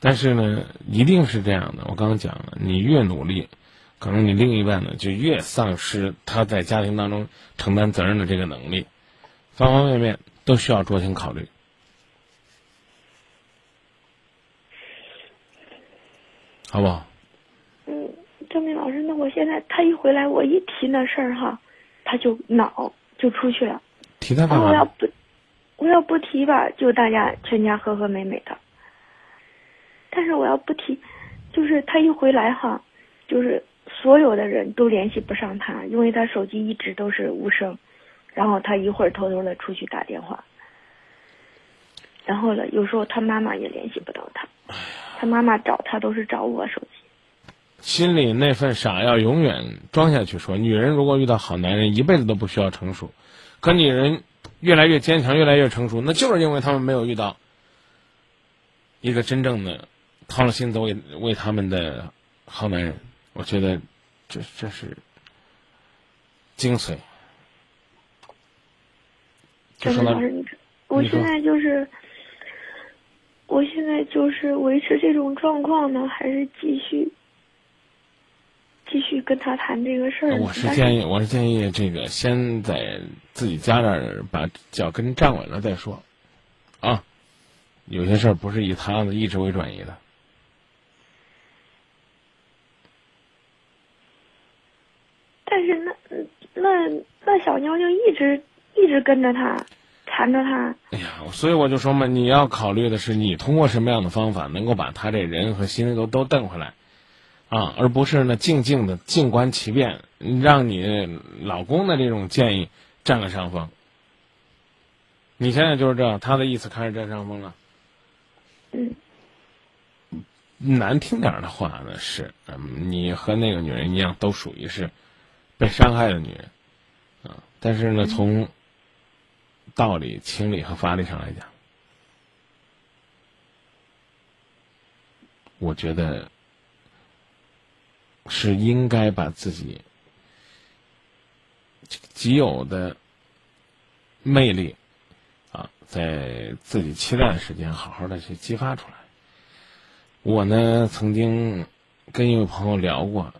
但是呢，一定是这样的。我刚刚讲了，你越努力，可能你另一半呢就越丧失他在家庭当中承担责任的这个能力，方方面面都需要酌情考虑，好不好？嗯张明老师，那我现在他一回来，我一提那事儿哈，他就恼，就出去了。提他干嘛？我要不，我要不提吧，就大家全家和和美美的。但是我要不提，就是他一回来哈，就是所有的人都联系不上他，因为他手机一直都是无声，然后他一会儿偷偷的出去打电话。然后呢，有时候他妈妈也联系不到他，他妈妈找他都是找我手机。心里那份傻要永远装下去。说女人如果遇到好男人，一辈子都不需要成熟。可女人越来越坚强，越来越成熟，那就是因为他们没有遇到一个真正的掏了心子为为他们的好男人。我觉得这这是精髓。张老师，你我现在就是，我现在就是维持这种状况呢，还是继续继续跟他谈这个事儿？我是建议，我是建议这个先在自己家那儿把脚跟站稳了再说，啊，有些事儿不是以他的意志为转移的。但是那那那小妞就一直。一直跟着他，缠着他。哎呀，所以我就说嘛，你要考虑的是你通过什么样的方法能够把他这人和心都都瞪回来，啊，而不是呢静静的静观其变，让你老公的这种建议占了上风。你现在就是这样，他的意思开始占上风了。嗯。难听点的话呢是，嗯，你和那个女人一样，都属于是被伤害的女人，啊，但是呢从。道理、情理和法理上来讲，我觉得是应该把自己极有的魅力啊，在自己期待的时间，好好的去激发出来。我呢，曾经跟一位朋友聊过，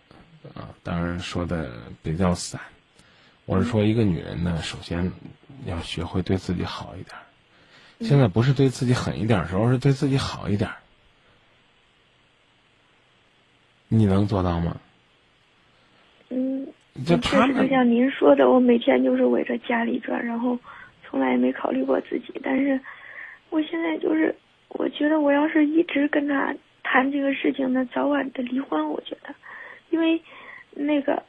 啊，当然说的比较散。我是说，一个女人呢，首先。要学会对自己好一点。现在不是对自己狠一点时候，是对自己好一点。你能做到吗？嗯，就确实就像您说的，我每天就是围着家里转，然后从来也没考虑过自己。但是我现在就是，我觉得我要是一直跟他谈这个事情，呢早晚得离婚。我觉得，因为那个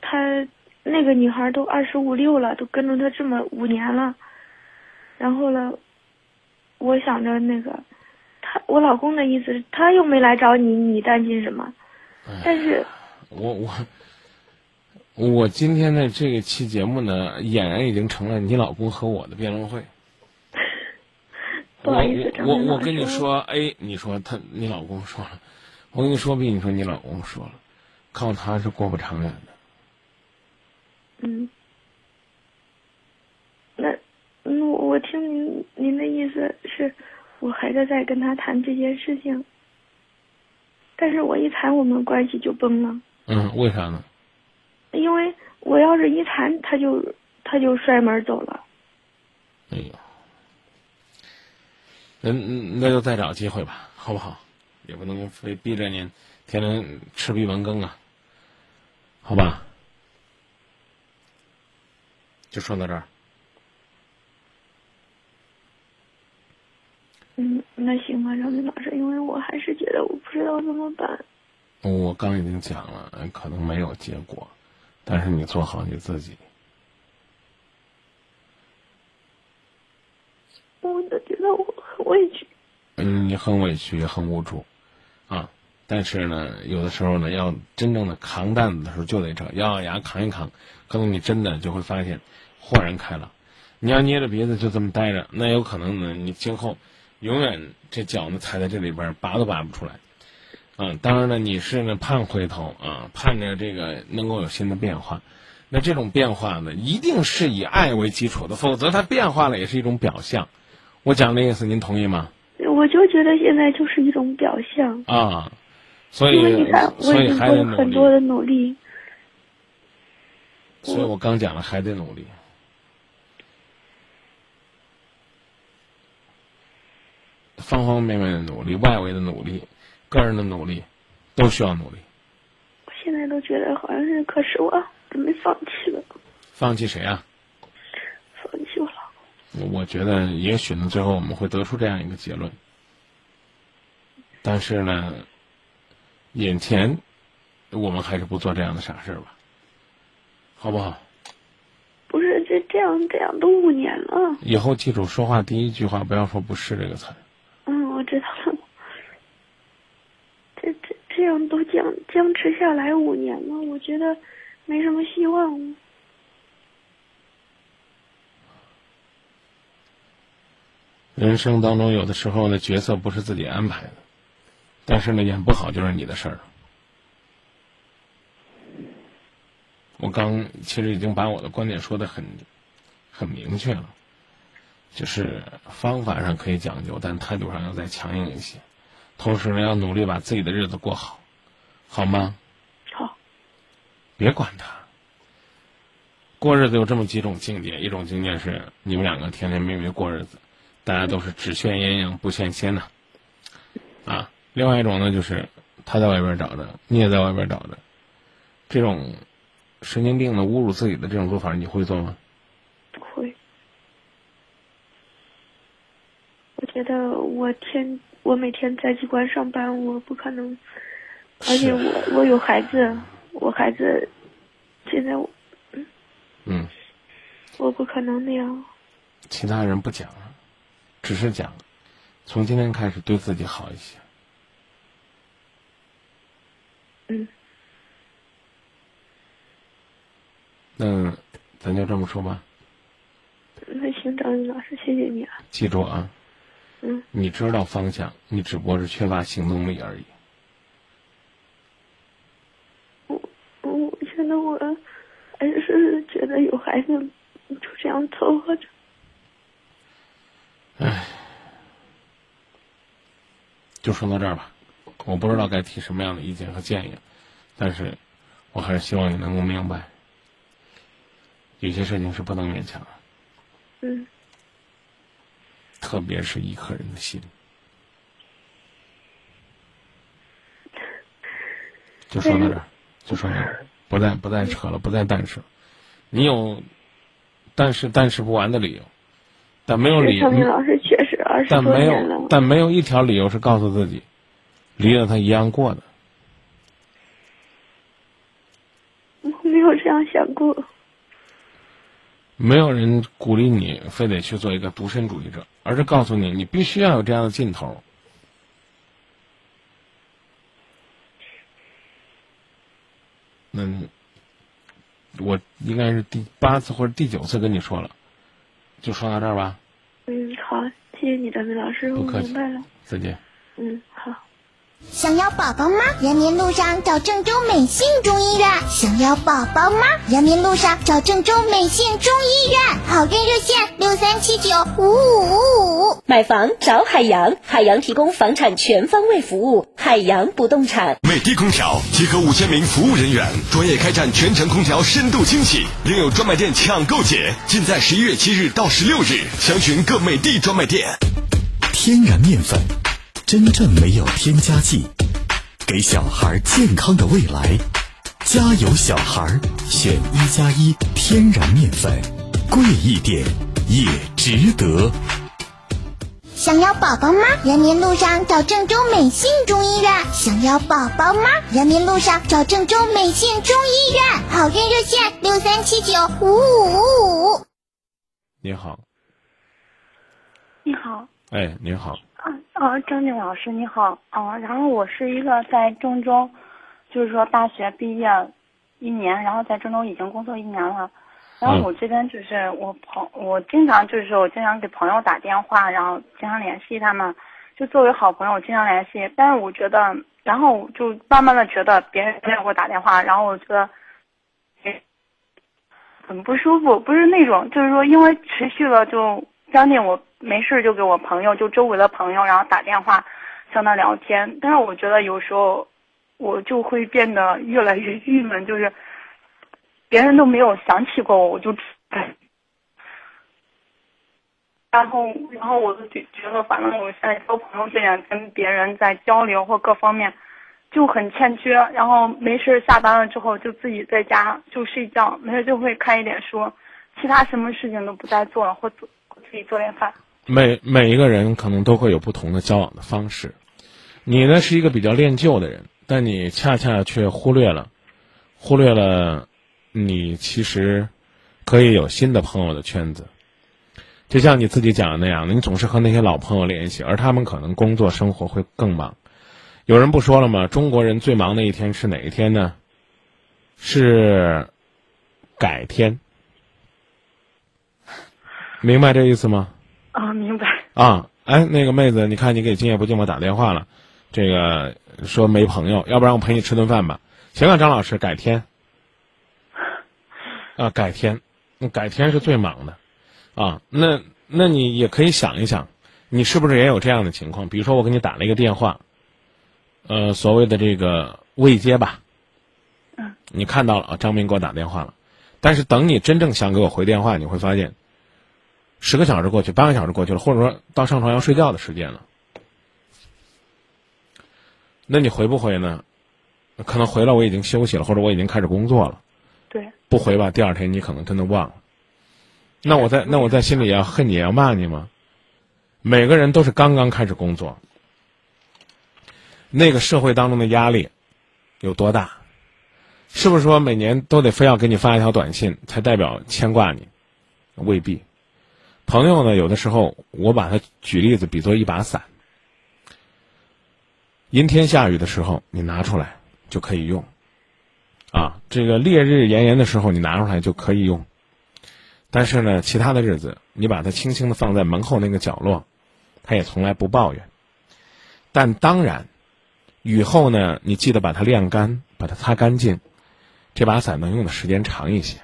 他。那个女孩都二十五六了，都跟着他这么五年了，然后呢，我想着那个，他我老公的意思是，他又没来找你，你担心什么？但是，我我我今天的这个期节目呢，俨然已经成了你老公和我的辩论会。不好意思，我我我跟你说，A，你说他你老公说了，我跟你说 B，你说你老公说了，靠他是过不长远的。嗯，那，嗯，我听您您的意思是，我还是在跟他谈这件事情，但是我一谈我们关系就崩了。嗯，为啥呢？因为我要是一谈，他就他就摔门走了。哎呦，那那就再找机会吧，好不好？也不能非逼着您天天吃闭门羹啊，好吧？就说到这儿。嗯，那行吧，张明老师，因为我还是觉得我不知道怎么办。我刚已经讲了，可能没有结果，但是你做好你自己。我都觉得我很委屈。嗯，你很委屈，也很无助，啊！但是呢，有的时候呢，要真正的扛担子的时候，就得这咬咬牙扛一扛，可能你真的就会发现。豁然开朗，你要捏着鼻子就这么待着，那有可能呢，你今后永远这脚呢踩在这里边拔都拔不出来。嗯，当然了，你是呢盼回头啊，盼着这个能够有新的变化。那这种变化呢，一定是以爱为基础的，否则它变化了也是一种表象。我讲的意思，您同意吗？我就觉得现在就是一种表象啊，所以因为你看，我已经做了很多的努力，所以我刚讲了，还得努力。方方面面的努力，外围的努力，个人的努力，都需要努力。我现在都觉得好像是，可是我准备放弃了。放弃谁啊？放弃我老公。我觉得也许呢，最后我们会得出这样一个结论。但是呢，眼前我们还是不做这样的傻事吧，好不好？不是这这这样这样都五年了。以后记住，说话第一句话不要说“不是”这个词。嗯，我知道了。这这这样都僵僵持下来五年了，我觉得没什么希望了。人生当中，有的时候呢角色不是自己安排的，但是呢，演不好就是你的事儿。我刚其实已经把我的观点说的很很明确了，就是方法上可以讲究，但态度上要再强硬一些。同时呢，要努力把自己的日子过好，好吗？好。别管他。过日子有这么几种境界，一种境界是你们两个甜甜蜜蜜过日子，大家都是只羡鸳鸯不羡仙呐。啊，另外一种呢，就是他在外边找的，你也在外边找的，这种。神经病的侮辱自己的这种做法，你会做吗？会。我觉得我天，我每天在机关上班，我不可能。而且我我有孩子，我孩子现在我嗯嗯，我不可能那样。其他人不讲，只是讲，从今天开始对自己好一些。嗯。那咱就这么说吧。那行，张云老师，谢谢你啊。记住啊。嗯。你知道方向，你只不过是缺乏行动力而已。我我现在我还是觉得有孩子就这样凑合着。唉，就说到这儿吧。我不知道该提什么样的意见和建议，但是我还是希望你能够明白。有些事情是不能勉强的，嗯，特别是一颗人的心，就说到这儿，就说到这儿，不再不再扯了，不再但是，你有，但是但是不完的理由，但没有理由。老师确实二十但没有，但没有一条理由是告诉自己，离了他一样过的。我没有这样想过。没有人鼓励你非得去做一个独身主义者，而是告诉你，你必须要有这样的劲头。那，我应该是第八次或者第九次跟你说了，就说到这儿吧。嗯，好，谢谢你，张明老师，我明白了。再见。嗯，好。想要宝宝吗？人民路上找郑州美信中医院。想要宝宝吗？人民路上找郑州美信中医院。好运热线六三七九五五五五。买房找海洋，海洋提供房产全方位服务。海洋不动产。美的空调集合五千名服务人员，专业开展全程空调深度清洗，另有专卖店抢购节，尽在十一月七日到十六日，详询各美的专卖店。天然面粉。真正没有添加剂，给小孩健康的未来。家有，小孩！选一加一天然面粉，贵一点也值得。想要宝宝吗？人民路上找郑州美信中医院。想要宝宝吗？人民路上找郑州美信中医院。好运热线六三七九五五五五。你好。你好。哎，你好。啊，张静老师你好，啊，然后我是一个在郑州，就是说大学毕业一年，然后在郑州已经工作一年了，然后我这边就是我朋，我经常就是我经常给朋友打电话，然后经常联系他们，就作为好朋友经常联系，但是我觉得，然后就慢慢的觉得别人没有给我打电话，然后我觉得，很不舒服，不是那种，就是说因为持续了就将近我。没事就给我朋友，就周围的朋友，然后打电话，向他聊天。但是我觉得有时候，我就会变得越来越郁闷，就是别人都没有想起过我，我就，然后，然后我就觉觉得，反正我现在交朋友这样跟别人在交流或各方面就很欠缺。然后没事下班了之后就自己在家就睡觉，没事就会看一点书，其他什么事情都不再做了，或做自己做点饭。每每一个人可能都会有不同的交往的方式，你呢是一个比较恋旧的人，但你恰恰却忽略了，忽略了，你其实可以有新的朋友的圈子。就像你自己讲的那样，你总是和那些老朋友联系，而他们可能工作生活会更忙。有人不说了吗？中国人最忙的一天是哪一天呢？是改天。明白这意思吗？啊，明白。啊，哎，那个妹子，你看你给今夜不寂寞打电话了，这个说没朋友，要不然我陪你吃顿饭吧？行啊，张老师，改天。啊，改天，改天是最忙的。啊，那那你也可以想一想，你是不是也有这样的情况？比如说我给你打了一个电话，呃，所谓的这个未接吧，嗯，你看到了啊，张明给我打电话了，但是等你真正想给我回电话，你会发现，十个小时过去，八个小时过去了，或者说到上床要睡觉的时间了，那你回不回呢？可能回了，我已经休息了，或者我已经开始工作了，对，不回吧，第二天你可能真的忘了。那我在那我在心里要恨你要骂你吗？每个人都是刚刚开始工作，那个社会当中的压力有多大？是不是说每年都得非要给你发一条短信才代表牵挂你？未必。朋友呢，有的时候我把它举例子比作一把伞，阴天下雨的时候你拿出来就可以用，啊，这个烈日炎炎的时候你拿出来就可以用。但是呢，其他的日子，你把它轻轻的放在门后那个角落，他也从来不抱怨。但当然，雨后呢，你记得把它晾干，把它擦干净，这把伞能用的时间长一些。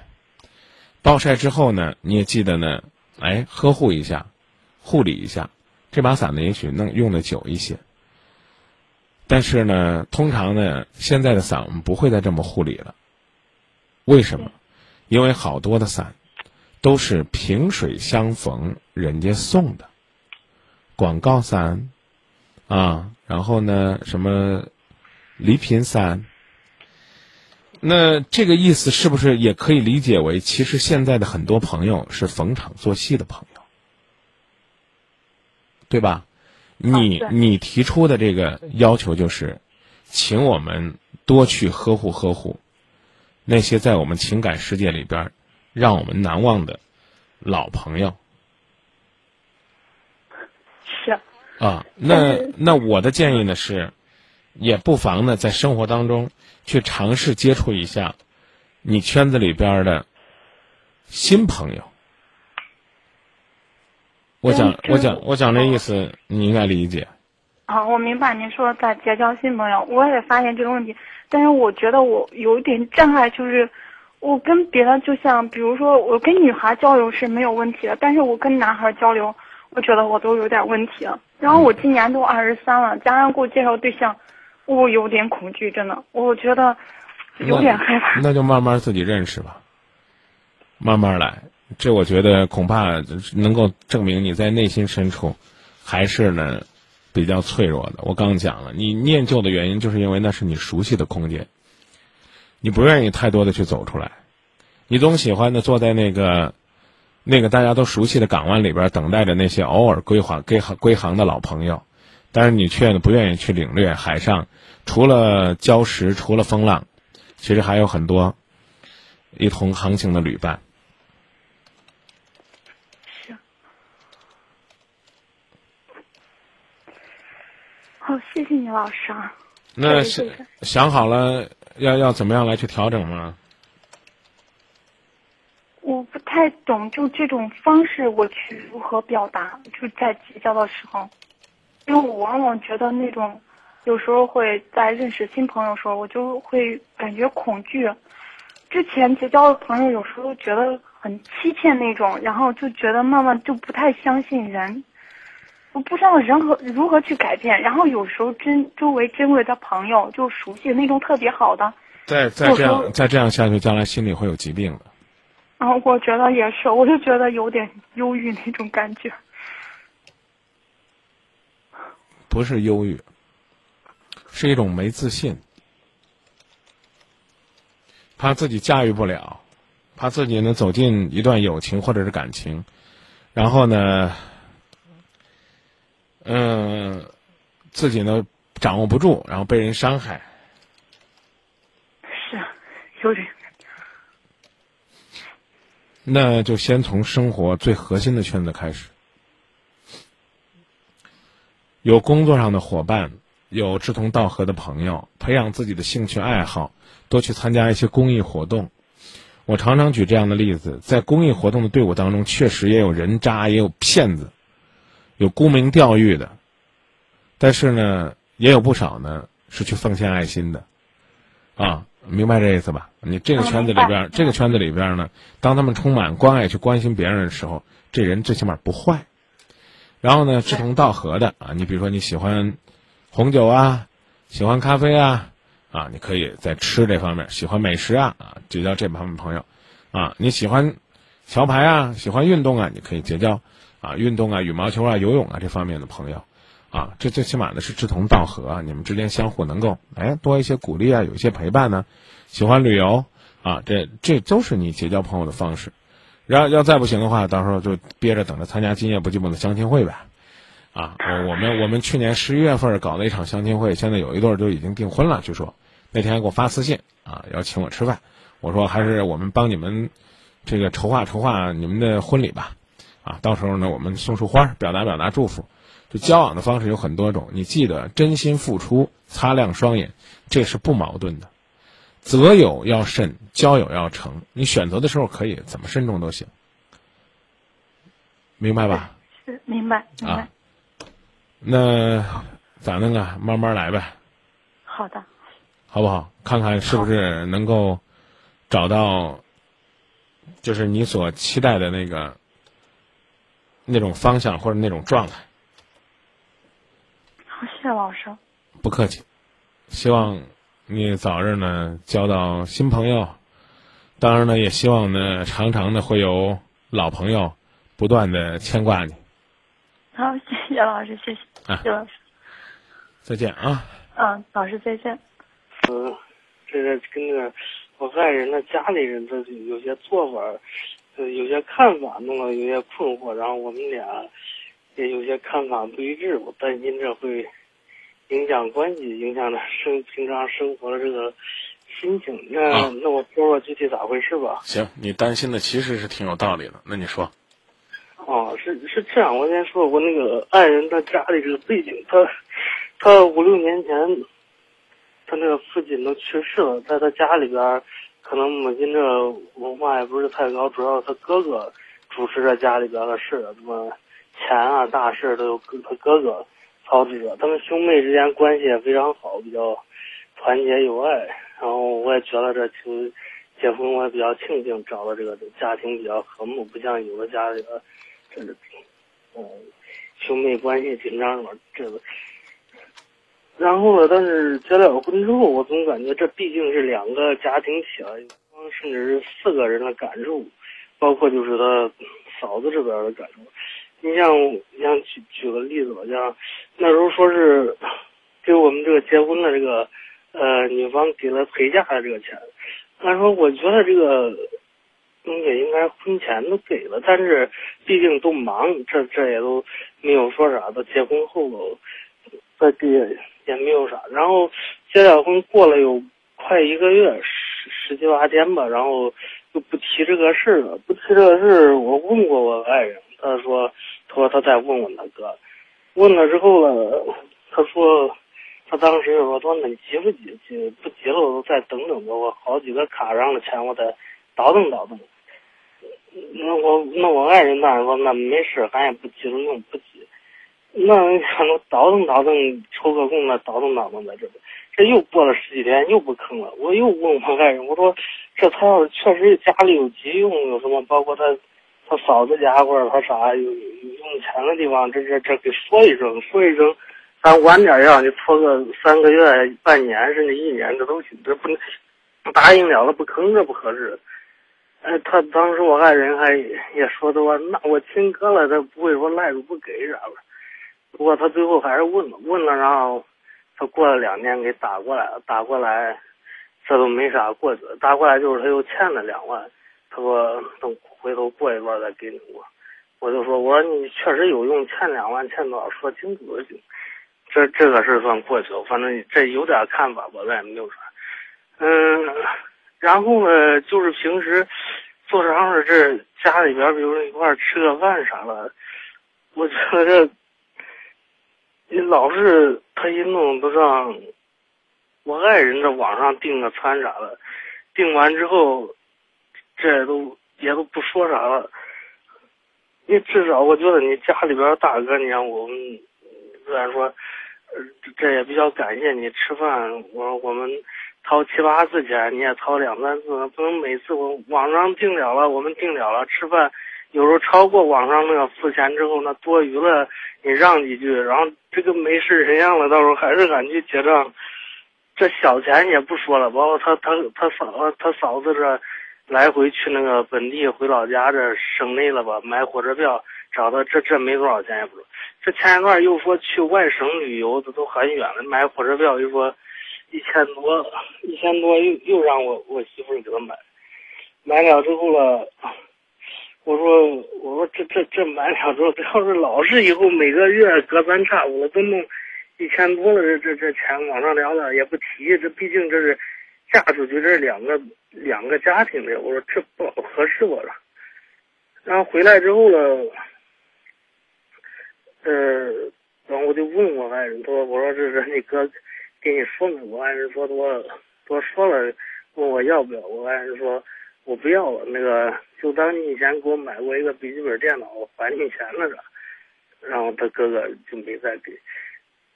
暴晒之后呢，你也记得呢，哎，呵护一下，护理一下，这把伞呢，也许能用的久一些。但是呢，通常呢，现在的伞我们不会再这么护理了。为什么？因为好多的伞。都是萍水相逢人家送的广告伞啊，然后呢，什么礼品伞？那这个意思是不是也可以理解为，其实现在的很多朋友是逢场作戏的朋友，对吧？你你提出的这个要求就是，请我们多去呵护呵护那些在我们情感世界里边。让我们难忘的老朋友是啊，那那我的建议呢是，也不妨呢在生活当中去尝试接触一下你圈子里边的新朋友。我讲我讲我讲这意思，你应该理解。啊，我明白您说在结交新朋友，我也发现这个问题，但是我觉得我有一点障碍，就是。我跟别的就像，比如说我跟女孩交流是没有问题的，但是我跟男孩交流，我觉得我都有点问题。然后我今年都二十三了，家人给我介绍对象，我有点恐惧，真的，我觉得有点害怕。那就慢慢自己认识吧，慢慢来。这我觉得恐怕能够证明你在内心深处还是呢比较脆弱的。我刚讲了，你念旧的原因就是因为那是你熟悉的空间。你不愿意太多的去走出来，你总喜欢的坐在那个，那个大家都熟悉的港湾里边，等待着那些偶尔归还、归航、归航的老朋友，但是你却不愿意去领略海上除了礁石、除了风浪，其实还有很多一同航行的旅伴。是。好，谢谢你，老师啊。那想想好了。要要怎么样来去调整吗？我不太懂，就这种方式，我去如何表达？就在结交的时候，因为我往往觉得那种，有时候会在认识新朋友时候，我就会感觉恐惧。之前结交的朋友有时候觉得很欺骗那种，然后就觉得慢慢就不太相信人。我不知道人和如何去改变，然后有时候真周围珍贵的朋友就熟悉那种特别好的，再再这样再这样下去，将来心里会有疾病的。啊，我觉得也是，我就觉得有点忧郁那种感觉。不是忧郁，是一种没自信，怕自己驾驭不了，怕自己呢走进一段友情或者是感情，然后呢。嗯，自己呢掌握不住，然后被人伤害。是，有点。那就先从生活最核心的圈子开始，有工作上的伙伴，有志同道合的朋友，培养自己的兴趣爱好，多去参加一些公益活动。我常常举这样的例子，在公益活动的队伍当中，确实也有人渣，也有骗子，有沽名钓誉的，但是呢，也有不少呢是去奉献爱心的，啊。明白这意思吧？你这个圈子里边，这个圈子里边呢，当他们充满关爱去关心别人的时候，这人最起码不坏。然后呢，志同道合的啊，你比如说你喜欢红酒啊，喜欢咖啡啊，啊，你可以在吃这方面喜欢美食啊啊，结交这方面朋友。啊，你喜欢桥牌啊，喜欢运动啊，你可以结交啊运动啊，羽毛球啊，游泳啊这方面的朋友。啊，这最起码呢是志同道合啊，你们之间相互能够哎多一些鼓励啊，有一些陪伴呢。喜欢旅游啊，这这都是你结交朋友的方式。然后要再不行的话，到时候就憋着等着参加今夜不寂寞的相亲会呗。啊，我们我们去年十一月份搞了一场相亲会，现在有一对都已经订婚了，据说那天还给我发私信啊，要请我吃饭。我说还是我们帮你们这个筹划筹划你们的婚礼吧。啊，到时候呢，我们送束花，表达表达祝福。就交往的方式有很多种，你记得真心付出，擦亮双眼，这是不矛盾的。择友要慎，交友要诚。你选择的时候可以怎么慎重都行，明白吧？是明白，明白。那咋弄啊？慢慢来呗。好的。好不好？看看是不是能够找到，就是你所期待的那个那种方向或者那种状态。好谢谢老师，不客气。希望你早日呢交到新朋友，当然呢也希望呢常常的会有老朋友不断的牵挂你。好，谢谢老师，谢谢，谢谢老师。再见啊。嗯，老师再见。嗯，这个跟那个我爱人的家里人的有些做法，呃，有些看法，弄得有些困惑，然后我们俩。也有些看法不一致，我担心这会影响关系，影响他生平常生活的这个心情。那那我说说具体咋回事吧。行，你担心的其实是挺有道理的。那你说。哦，是是这样。我先说，我那个爱人他家里这个背景，他他五六年前，他那个父亲都去世了，在他家里边，可能母亲这文化也不是太高，主要他哥哥主持着家里边的事，什么。钱啊，大事都由他哥哥操持着。他们兄妹之间关系也非常好，比较团结友爱。然后我也觉得这就结婚，我也比较庆幸找到这个家庭比较和睦，不像有的家里的这个嗯兄妹关系紧张什么这个。然后呢，但是结了婚之后，我总感觉这毕竟是两个家庭起了，甚至是四个人的感受，包括就是他嫂子这边的感受。你像你，像举举个例子吧，像那时候说是给我们这个结婚的这个呃女方给了陪嫁的这个钱，他说我觉得这个东西应该婚前都给了，但是毕竟都忙，这这也都没有说啥。到结婚后再给也没有啥。然后结了婚过了有快一个月十十七八天吧，然后就不提这个事了。不提这个事，我问过我爱人，他说。他说他再问问他哥，问了之后呢，他说他当时就说说那你急不急？急不急了，我再等等吧。我好几个卡上的钱，我再倒腾倒腾。那我那我爱人当然说那没事，俺也不急着用，不急。那你想着倒腾倒腾，抽个空那倒腾倒腾在这边。这又过了十几天，又不吭了。我又问我爱人，我说这他要是确实家里有急用，有什么？包括他。他嫂子家或者他啥有用钱的地方，这这这给说一声，说一声，咱晚点让你拖个三个月、半年甚至一年，这都行。这不答应了了不吭，这不合适。哎，他当时我爱人还也说的话，那我亲哥了，他不会说赖着不给啥的。不过他最后还是问了，问了，然后他过了两天给打过来了，打过来，这都没啥过去了。打过来就是他又欠了两万。他说等回头过一段再给你我，我就说我说你确实有用，欠两万欠多少说清楚就行。这这个事算过去了，反正这有点看法吧，咱也没有啥。嗯，然后呢，就是平时做啥事这家里边，比如说一块吃个饭啥的，我觉得这你老是他一弄都让我爱人这网上订个餐啥的，订完之后，这也都也都不说啥了。你至少我觉得你家里边大哥，你让我们虽然说，这也比较感谢你吃饭，我我们。掏七八次钱，你也掏两三次，不能每次我网上订了了，我们订了了吃饭，有时候超过网上那个付钱之后，那多余了你让几句，然后这个没事人样了，到时候还是敢去结账，这小钱也不说了，包括他他他嫂他嫂子这 来回去那个本地回老家这省内了吧，买火车票找他这这没多少钱也不，这前一段又说去外省旅游，这都很远了，买火车票又说。一千多，一千多又又让我我媳妇给他买，买了之后了，我说我说这这这买了之后，这要是老是以后每个月隔三差五的都弄一千多了，这这这钱往上聊的也不提，这毕竟这是嫁出去这两个两个家庭的，我说这不合适我了。然后回来之后呢，呃，然后我就问我爱人，他说我说这是你哥。给你说呢，我爱人说多多说了，问我要不要，我爱人说我不要了，那个就当你以前给我买过一个笔记本电脑，还你钱了着。然后他哥哥就没再给。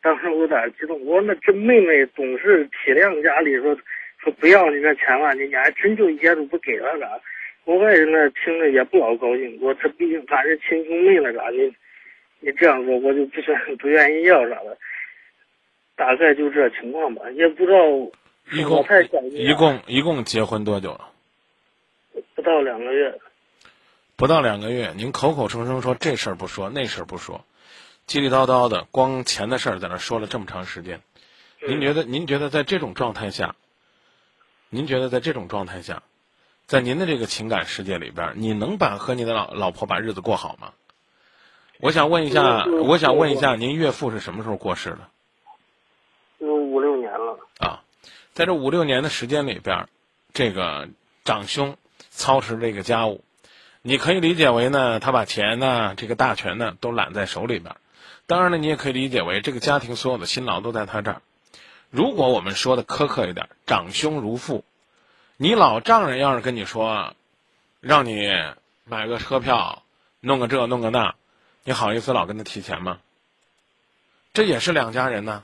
当时我有点激动，我说那这妹妹总是体谅家里，说说不要你那钱了，你你还真就一点都不给了咋？我外人呢听着也不老高兴，我这毕竟咱是亲兄妹了咋？的你这样说，我就不想不愿意要啥了。大概就这情况吧，也不知道。一共一共一共结婚多久了？不到两个月。不到两个月，您口口声声说这事儿不说那事儿不说，叽里叨叨的，光钱的事儿在那说了这么长时间。您觉得？您觉得在这种状态下，您觉得在这种状态下，在您的这个情感世界里边，你能把和你的老老婆把日子过好吗？我想问一下，我想问一下，您岳父是什么时候过世的？有五六年了啊，在这五六年的时间里边，这个长兄操持这个家务，你可以理解为呢，他把钱呢，这个大权呢，都揽在手里边。当然了，你也可以理解为这个家庭所有的辛劳都在他这儿。如果我们说的苛刻一点，长兄如父，你老丈人要是跟你说，让你买个车票，弄个这弄个那，你好意思老跟他提钱吗？这也是两家人呢。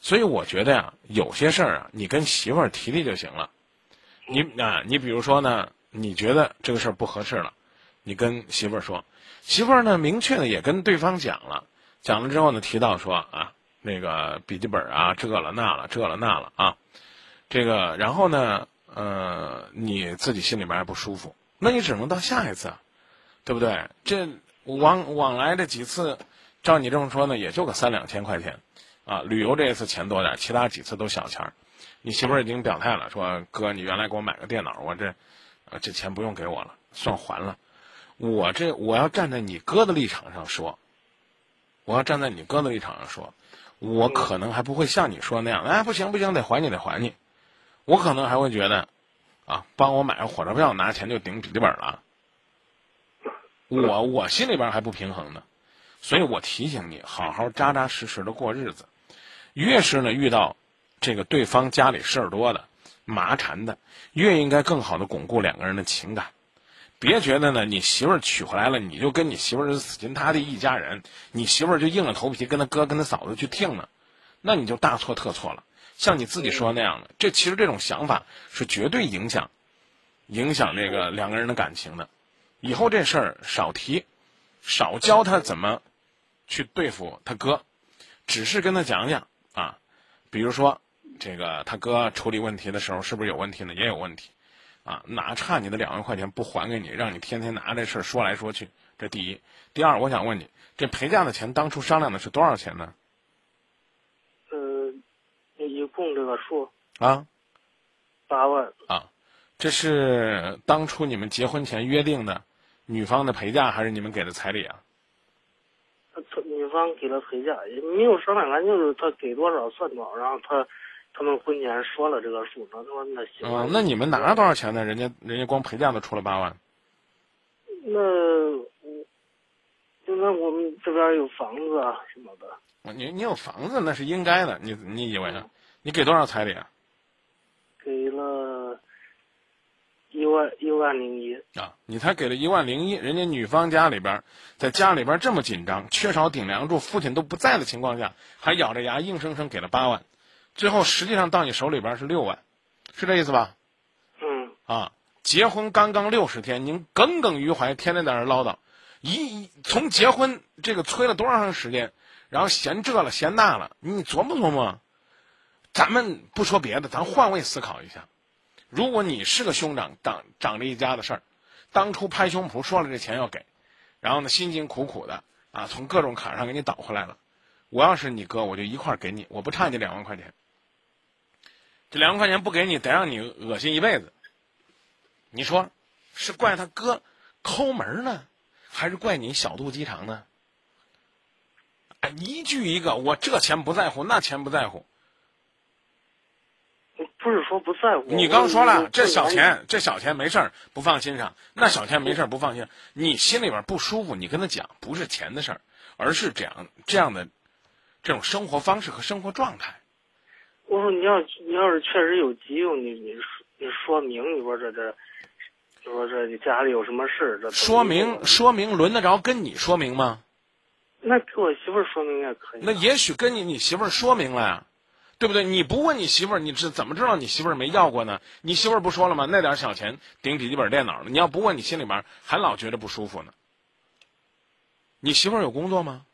所以我觉得呀，有些事儿啊，你跟媳妇儿提提就行了。你啊，你比如说呢，你觉得这个事儿不合适了，你跟媳妇儿说，媳妇儿呢明确的也跟对方讲了，讲了之后呢，提到说啊，那个笔记本啊，这了那了，这了那了啊，这个，然后呢，呃，你自己心里面还不舒服，那你只能到下一次，对不对？这往往来这几次，照你这么说呢，也就个三两千块钱。啊，旅游这一次钱多点，其他几次都小钱儿。你媳妇儿已经表态了，说哥，你原来给我买个电脑，我这，呃，这钱不用给我了，算还了。我这我要站在你哥的立场上说，我要站在你哥的立场上说，我可能还不会像你说那样，哎，不行不行，得还你得还你。我可能还会觉得，啊，帮我买个火车票，拿钱就顶笔记本了。我我心里边还不平衡呢，所以我提醒你，好好扎扎实实的过日子。越是呢遇到这个对方家里事儿多的、麻缠的，越应该更好的巩固两个人的情感。别觉得呢，你媳妇儿娶回来了，你就跟你媳妇儿是死心塌地一家人，你媳妇儿就硬着头皮跟他哥跟他嫂子去听呢，那你就大错特错了。像你自己说那样的，这其实这种想法是绝对影响影响这个两个人的感情的。以后这事儿少提，少教他怎么去对付他哥，只是跟他讲讲。啊，比如说，这个他哥处理问题的时候是不是有问题呢？也有问题，啊，哪差你的两万块钱不还给你，让你天天拿这事儿说来说去。这第一，第二，我想问你，这陪嫁的钱当初商量的是多少钱呢？呃，一共这个数啊，八万啊，这是当初你们结婚前约定的女方的陪嫁，还是你们给的彩礼啊？他女方给了陪嫁，也没有商量，完就是他给多少算多少，然后他他们婚前说了这个数，他说那行。嗯，那你们拿了多少钱呢？人家人家光陪嫁都出了八万。那就那我们这边有房子啊什么的。你你有房子那是应该的，你你以为啊？你给多少彩礼啊？给了一万一万零一啊！你才给了一万零一，人家女方家里边在家里边这么紧张，缺少顶梁柱，父亲都不在的情况下，还咬着牙硬生生给了八万，最后实际上到你手里边是六万，是这意思吧？嗯。啊，结婚刚刚六十天，您耿耿于怀，天天在那唠叨，一从结婚这个催了多长时间，然后嫌这了嫌那了，你琢磨琢磨。咱们不说别的，咱换位思考一下，如果你是个兄长，长长着一家的事儿，当初拍胸脯说了这钱要给，然后呢辛辛苦苦的啊从各种坎上给你倒回来了，我要是你哥，我就一块儿给你，我不差你两万块钱。这两万块钱不给你，得让你恶心一辈子。你说，是怪他哥抠门呢，还是怪你小肚鸡肠呢？哎，一句一个，我这钱不在乎，那钱不在乎。不是说不在乎。你刚说了，这小钱，这小钱没事儿，不放心上；那小钱没事儿，不放心。你心里边不舒服，你跟他讲，不是钱的事儿，而是这样这样的这种生活方式和生活状态。我说你要你要是确实有急用，你你你说明，你说这这，就说这你家里有什么事这说明说明轮得着跟你说明吗？那给我媳妇儿说明也可以。那也许跟你你媳妇儿说明了呀。对不对？你不问你媳妇儿，你是怎么知道你媳妇儿没要过呢？你媳妇儿不说了吗？那点小钱顶笔记本电脑了？你要不问，你心里边还老觉得不舒服呢。你媳妇儿有工作吗？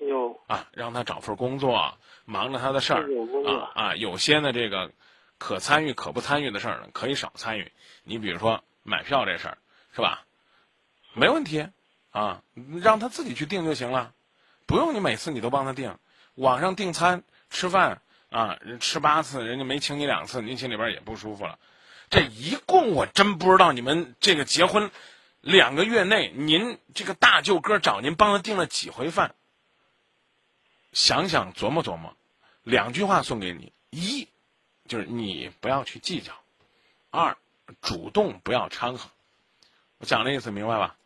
有啊，让他找份工作，忙着他的事儿啊啊。有些呢，这个可参与可不参与的事儿呢，可以少参与。你比如说买票这事儿，是吧？没问题啊，让他自己去订就行了，不用你每次你都帮他订。网上订餐吃饭。啊，人吃八次，人家没请你两次，您心里边也不舒服了。这一共我真不知道你们这个结婚两个月内，您这个大舅哥找您帮他订了几回饭。想想琢磨琢磨，两句话送给你：一，就是你不要去计较；二，主动不要掺和。我讲的意思明白吧？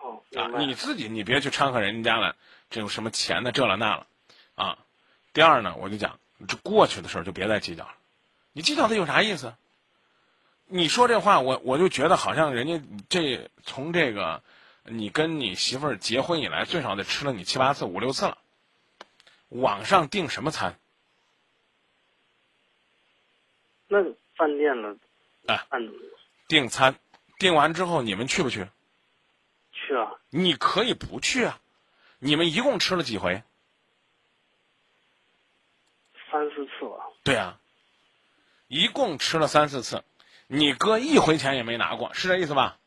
哦，啊，你自己你别去掺和人家了，这有什么钱的这了那了，啊。第二呢，我就讲。这过去的事儿就别再计较了，你计较它有啥意思？你说这话，我我就觉得好像人家这从这个你跟你媳妇儿结婚以来，最少得吃了你七八次、五六次了。网上订什么餐？那饭店的啊，订餐订完之后，你们去不去？去啊！你可以不去啊！你们一共吃了几回？三四次吧，对啊，一共吃了三四次，你哥一回钱也没拿过，是这意思吧？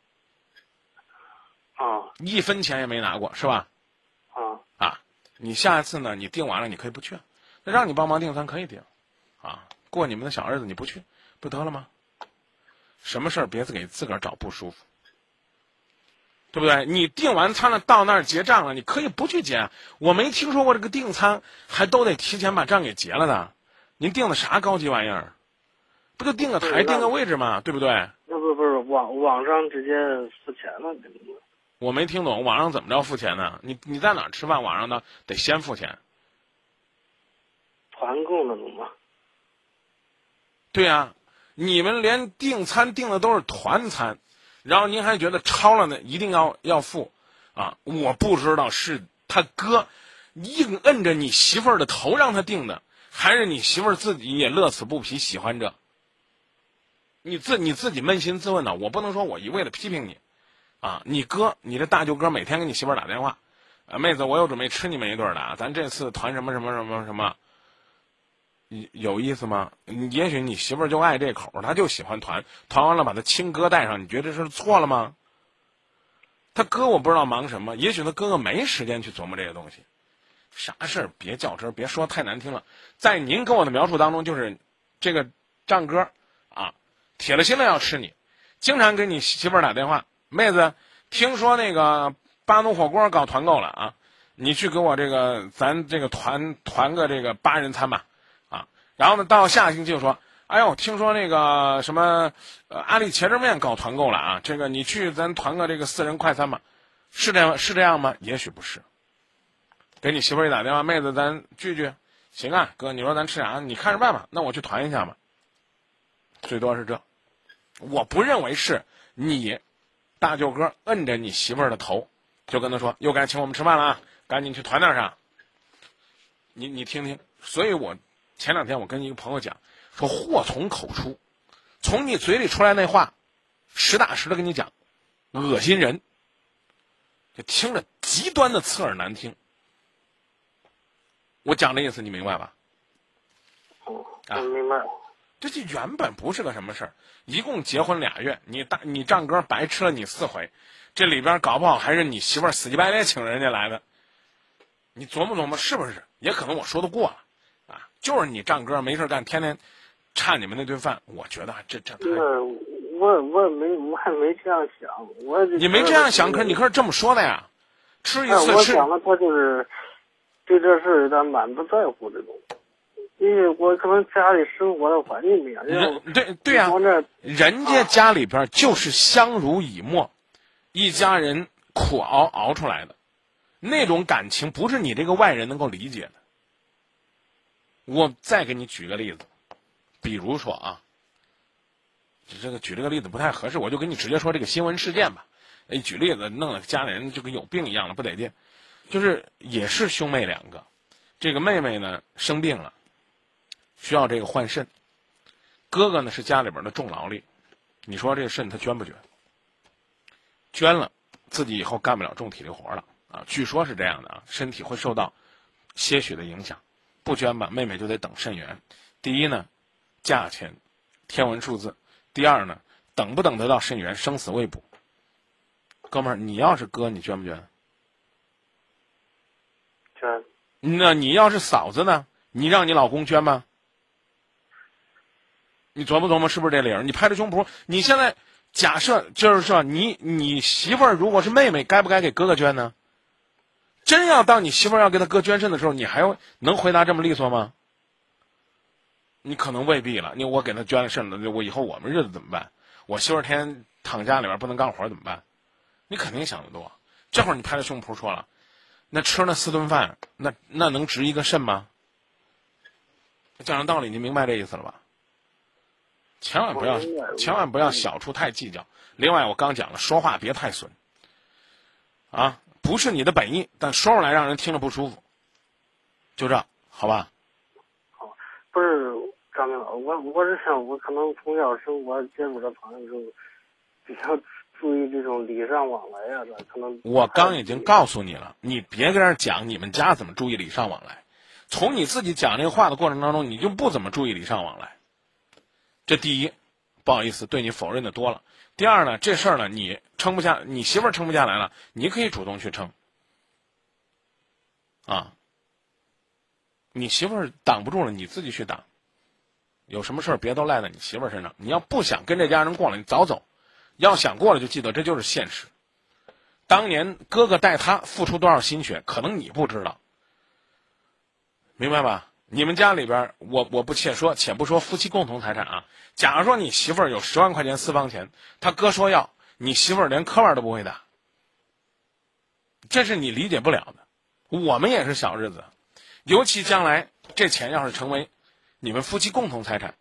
啊，一分钱也没拿过，是吧？你下一次呢？你订完了，你可以不去，那让你帮忙订餐可以订，啊，过你们的小日子你不去，不得了吗？什么事儿别自给自个儿找不舒服，对不对？你订完餐了，到那儿结账了，你可以不去结。我没听说过这个订餐还都得提前把账给结了的。您订的啥高级玩意儿？不就订个台、订个位置吗？对不对？那不不是网网上直接付钱了，我没听懂，网上怎么着付钱呢？你你在哪儿吃饭？网上呢得先付钱。团购那种吗？对呀，你们连订餐订的都是团餐。然后您还觉得超了呢，一定要要付，啊！我不知道是他哥硬摁着你媳妇儿的头让他订的，还是你媳妇儿自己也乐此不疲喜欢着。你自你自己扪心自问呢？我不能说我一味的批评你，啊！你哥，你这大舅哥每天给你媳妇儿打电话，啊，妹子，我又准备吃你们一顿的，咱这次团什么什么什么什么。有意思吗？也许你媳妇儿就爱这口，她就喜欢团团完了把他亲哥带上，你觉得这是错了吗？他哥我不知道忙什么，也许他哥哥没时间去琢磨这些东西。啥事儿别较真儿，别说太难听了。在您跟我的描述当中，就是这个战哥啊，铁了心了要吃你，经常给你媳妇儿打电话，妹子，听说那个巴奴火锅搞团购了啊，你去给我这个咱这个团团个这个八人餐吧。啊然后呢，到下星期就说：“哎呦，听说那个什么，呃，阿里茄汁面搞团购了啊，这个你去咱团个这个四人快餐吧，是这样是这样吗？也许不是。给你媳妇儿一打电话，妹子，咱聚聚，行啊，哥，你说咱吃啥？你看着办吧。那我去团一下吧。最多是这，我不认为是你，大舅哥摁着你媳妇儿的头，就跟他说又该请我们吃饭了啊，赶紧去团点啥。你你听听，所以我。前两天我跟一个朋友讲，说祸从口出，从你嘴里出来那话，实打实的跟你讲，恶心人，就听着极端的刺耳难听。我讲的意思你明白吧？啊，明白。这就原本不是个什么事儿，一共结婚俩月，你大你丈哥白吃了你四回，这里边搞不好还是你媳妇儿死乞白赖请人家来的。你琢磨琢磨是不是？也可能我说的过了啊。就是你丈哥没事干，天天差你们那顿饭，我觉得这这。太……我我没我还没这样想，我。你没这样想，可是你可是这么说的呀？吃一次吃。我想了他就是对这事儿他满不在乎这种，因为我可能家里生活的环境不一样。对对呀，人家家里边就是相濡以沫，一家人苦熬熬出来的，那种感情不是你这个外人能够理解的。我再给你举个例子，比如说啊，这个举这个例子不太合适，我就给你直接说这个新闻事件吧。哎，举例子弄得家里人就跟有病一样了，不得劲。就是也是兄妹两个，这个妹妹呢生病了，需要这个换肾，哥哥呢是家里边的重劳力，你说这个肾他捐不捐？捐了，自己以后干不了重体力活了啊。据说是这样的啊，身体会受到些许的影响。不捐吧，妹妹就得等肾源。第一呢，价钱天文数字；第二呢，等不等得到肾源，生死未卜。哥们儿，你要是哥，你捐不捐？捐。那你要是嫂子呢？你让你老公捐吗？你琢磨琢磨，是不是这理儿？你拍着胸脯，你现在假设就是说，你你媳妇儿如果是妹妹，该不该给哥哥捐呢？真要当你媳妇儿要给他哥捐肾的时候，你还要能回答这么利索吗？你可能未必了。你我给他捐了肾了，我以后我们日子怎么办？我媳妇儿天天躺家里边不能干活怎么办？你肯定想得多。这会儿你拍着胸脯说了，那吃那四顿饭，那那能值一个肾吗？讲讲道理，你明白这意思了吧？千万不要，千万不要小处太计较。另外，我刚讲了，说话别太损，啊。不是你的本意，但说出来让人听着不舒服，就这，好吧？好，不是张明老，我我是想，我可能从小生活接触的朋友时候，比较注意这种礼尚往来啊，的可能。我刚已经告诉你了，你别跟那讲你们家怎么注意礼尚往来，从你自己讲这个话的过程当中，你就不怎么注意礼尚往来。这第一，不好意思，对你否认的多了。第二呢，这事儿呢，你撑不下，你媳妇儿撑不下来了，你可以主动去撑。啊，你媳妇儿挡不住了，你自己去挡。有什么事儿别都赖在你媳妇儿身上。你要不想跟这家人过了，你早走；要想过了，就记得这就是现实。当年哥哥带他付出多少心血，可能你不知道，明白吧？你们家里边，我我不且说，且不说夫妻共同财产啊。假如说你媳妇儿有十万块钱私房钱，他哥说要，你媳妇儿连磕巴都不会打，这是你理解不了的。我们也是小日子，尤其将来这钱要是成为你们夫妻共同财产，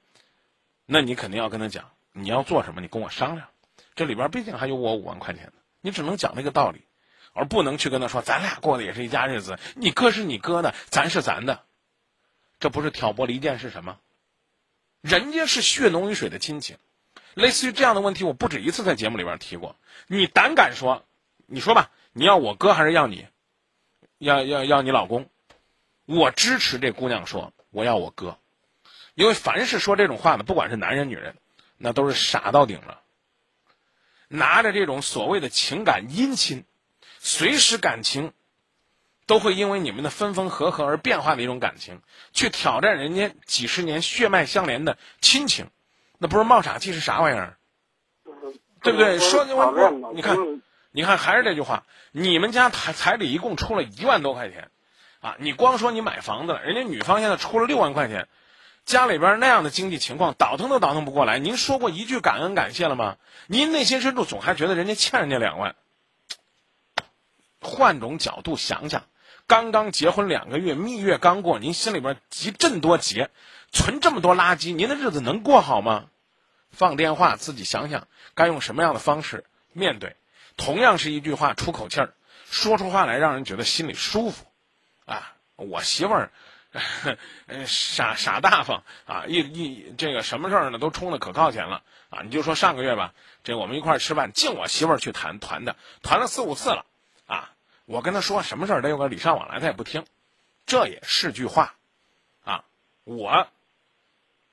那你肯定要跟他讲，你要做什么，你跟我商量。这里边毕竟还有我五万块钱呢，你只能讲那个道理，而不能去跟他说，咱俩过的也是一家日子，你哥是你哥的，咱是咱的。这不是挑拨离间是什么？人家是血浓于水的亲情，类似于这样的问题，我不止一次在节目里边提过。你胆敢说，你说吧，你要我哥还是要你？要要要你老公？我支持这姑娘说，我要我哥，因为凡是说这种话的，不管是男人女人，那都是傻到顶了，拿着这种所谓的情感姻亲，随时感情。都会因为你们的分分合合而变化的一种感情，去挑战人家几十年血脉相连的亲情，那不是冒傻气是啥玩意儿？对不对？说我你看，你看还是这句话，你们家彩彩礼一共出了一万多块钱，啊，你光说你买房子了，人家女方现在出了六万块钱，家里边那样的经济情况，倒腾都倒腾不过来。您说过一句感恩感谢了吗？您内心深处总还觉得人家欠人家两万。换种角度想想，刚刚结婚两个月，蜜月刚过，您心里边急这么多结，存这么多垃圾，您的日子能过好吗？放电话，自己想想该用什么样的方式面对。同样是一句话，出口气儿，说出话来让人觉得心里舒服。啊，我媳妇儿。傻傻大方啊！一一这个什么事儿呢，都冲的可靠前了啊！你就说上个月吧，这我们一块儿吃饭，净我媳妇儿去谈团的，团了四五次了！我跟他说什么事儿得有个礼尚往来，他也不听，这也是句话啊！我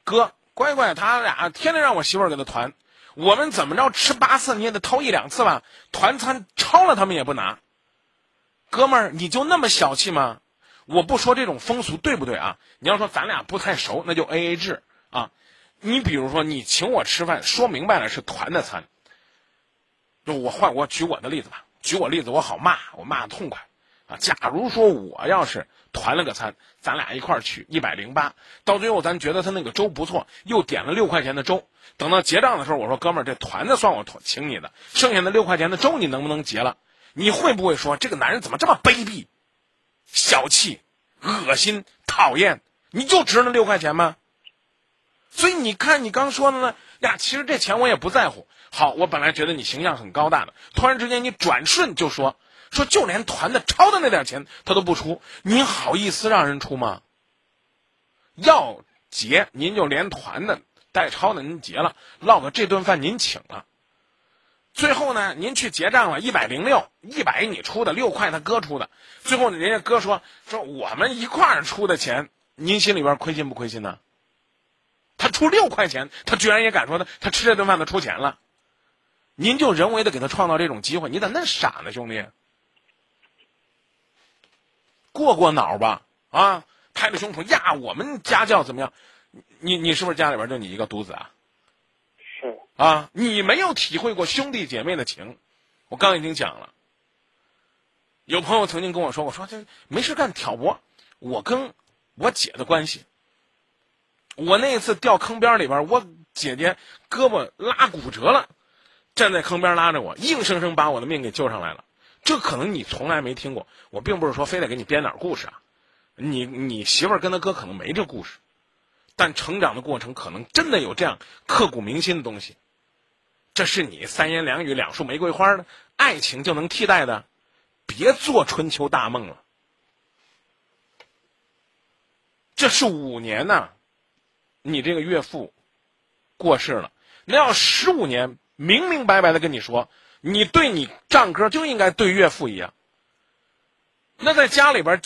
哥乖乖，他俩天天让我媳妇儿给他团，我们怎么着吃八次你也得掏一两次吧？团餐超了他们也不拿，哥们儿你就那么小气吗？我不说这种风俗对不对啊？你要说咱俩不太熟，那就 A A 制啊。你比如说，你请我吃饭，说明白了是团的餐。就我换我举我的例子吧，举我例子我好骂，我骂的痛快啊。假如说我要是团了个餐，咱俩一块儿去一百零八，到最后咱觉得他那个粥不错，又点了六块钱的粥。等到结账的时候，我说哥们儿，这团的算我请你的，剩下的六块钱的粥你能不能结了？你会不会说这个男人怎么这么卑鄙？小气、恶心、讨厌，你就值那六块钱吗？所以你看，你刚说的呢呀，其实这钱我也不在乎。好，我本来觉得你形象很高大的，突然之间你转瞬就说说，就连团的超的那点钱他都不出，您好意思让人出吗？要结您就连团的带超的您结了，落个这顿饭您请了。最后呢，您去结账了，一百零六，一百你出的，六块他哥出的。最后人家哥说说我们一块儿出的钱，您心里边亏心不亏心呢？他出六块钱，他居然也敢说他他吃这顿饭他出钱了，您就人为的给他创造这种机会，你咋那傻呢，兄弟？过过脑吧，啊，拍着胸脯呀，我们家教怎么样？你你是不是家里边就你一个独子啊？是啊，你没有体会过兄弟姐妹的情，我刚已经讲了。有朋友曾经跟我说我，说这没事干挑拨我跟我姐的关系。我那次掉坑边里边，我姐姐胳膊拉骨折了，站在坑边拉着我，硬生生把我的命给救上来了。这可能你从来没听过，我并不是说非得给你编点故事啊。你你媳妇儿跟他哥可能没这故事，但成长的过程可能真的有这样刻骨铭心的东西。这是你三言两语两束玫瑰花的爱情就能替代的，别做春秋大梦了。这是五年呐，你这个岳父过世了，那要十五年，明明白白的跟你说，你对你丈哥就应该对岳父一样。那在家里边就。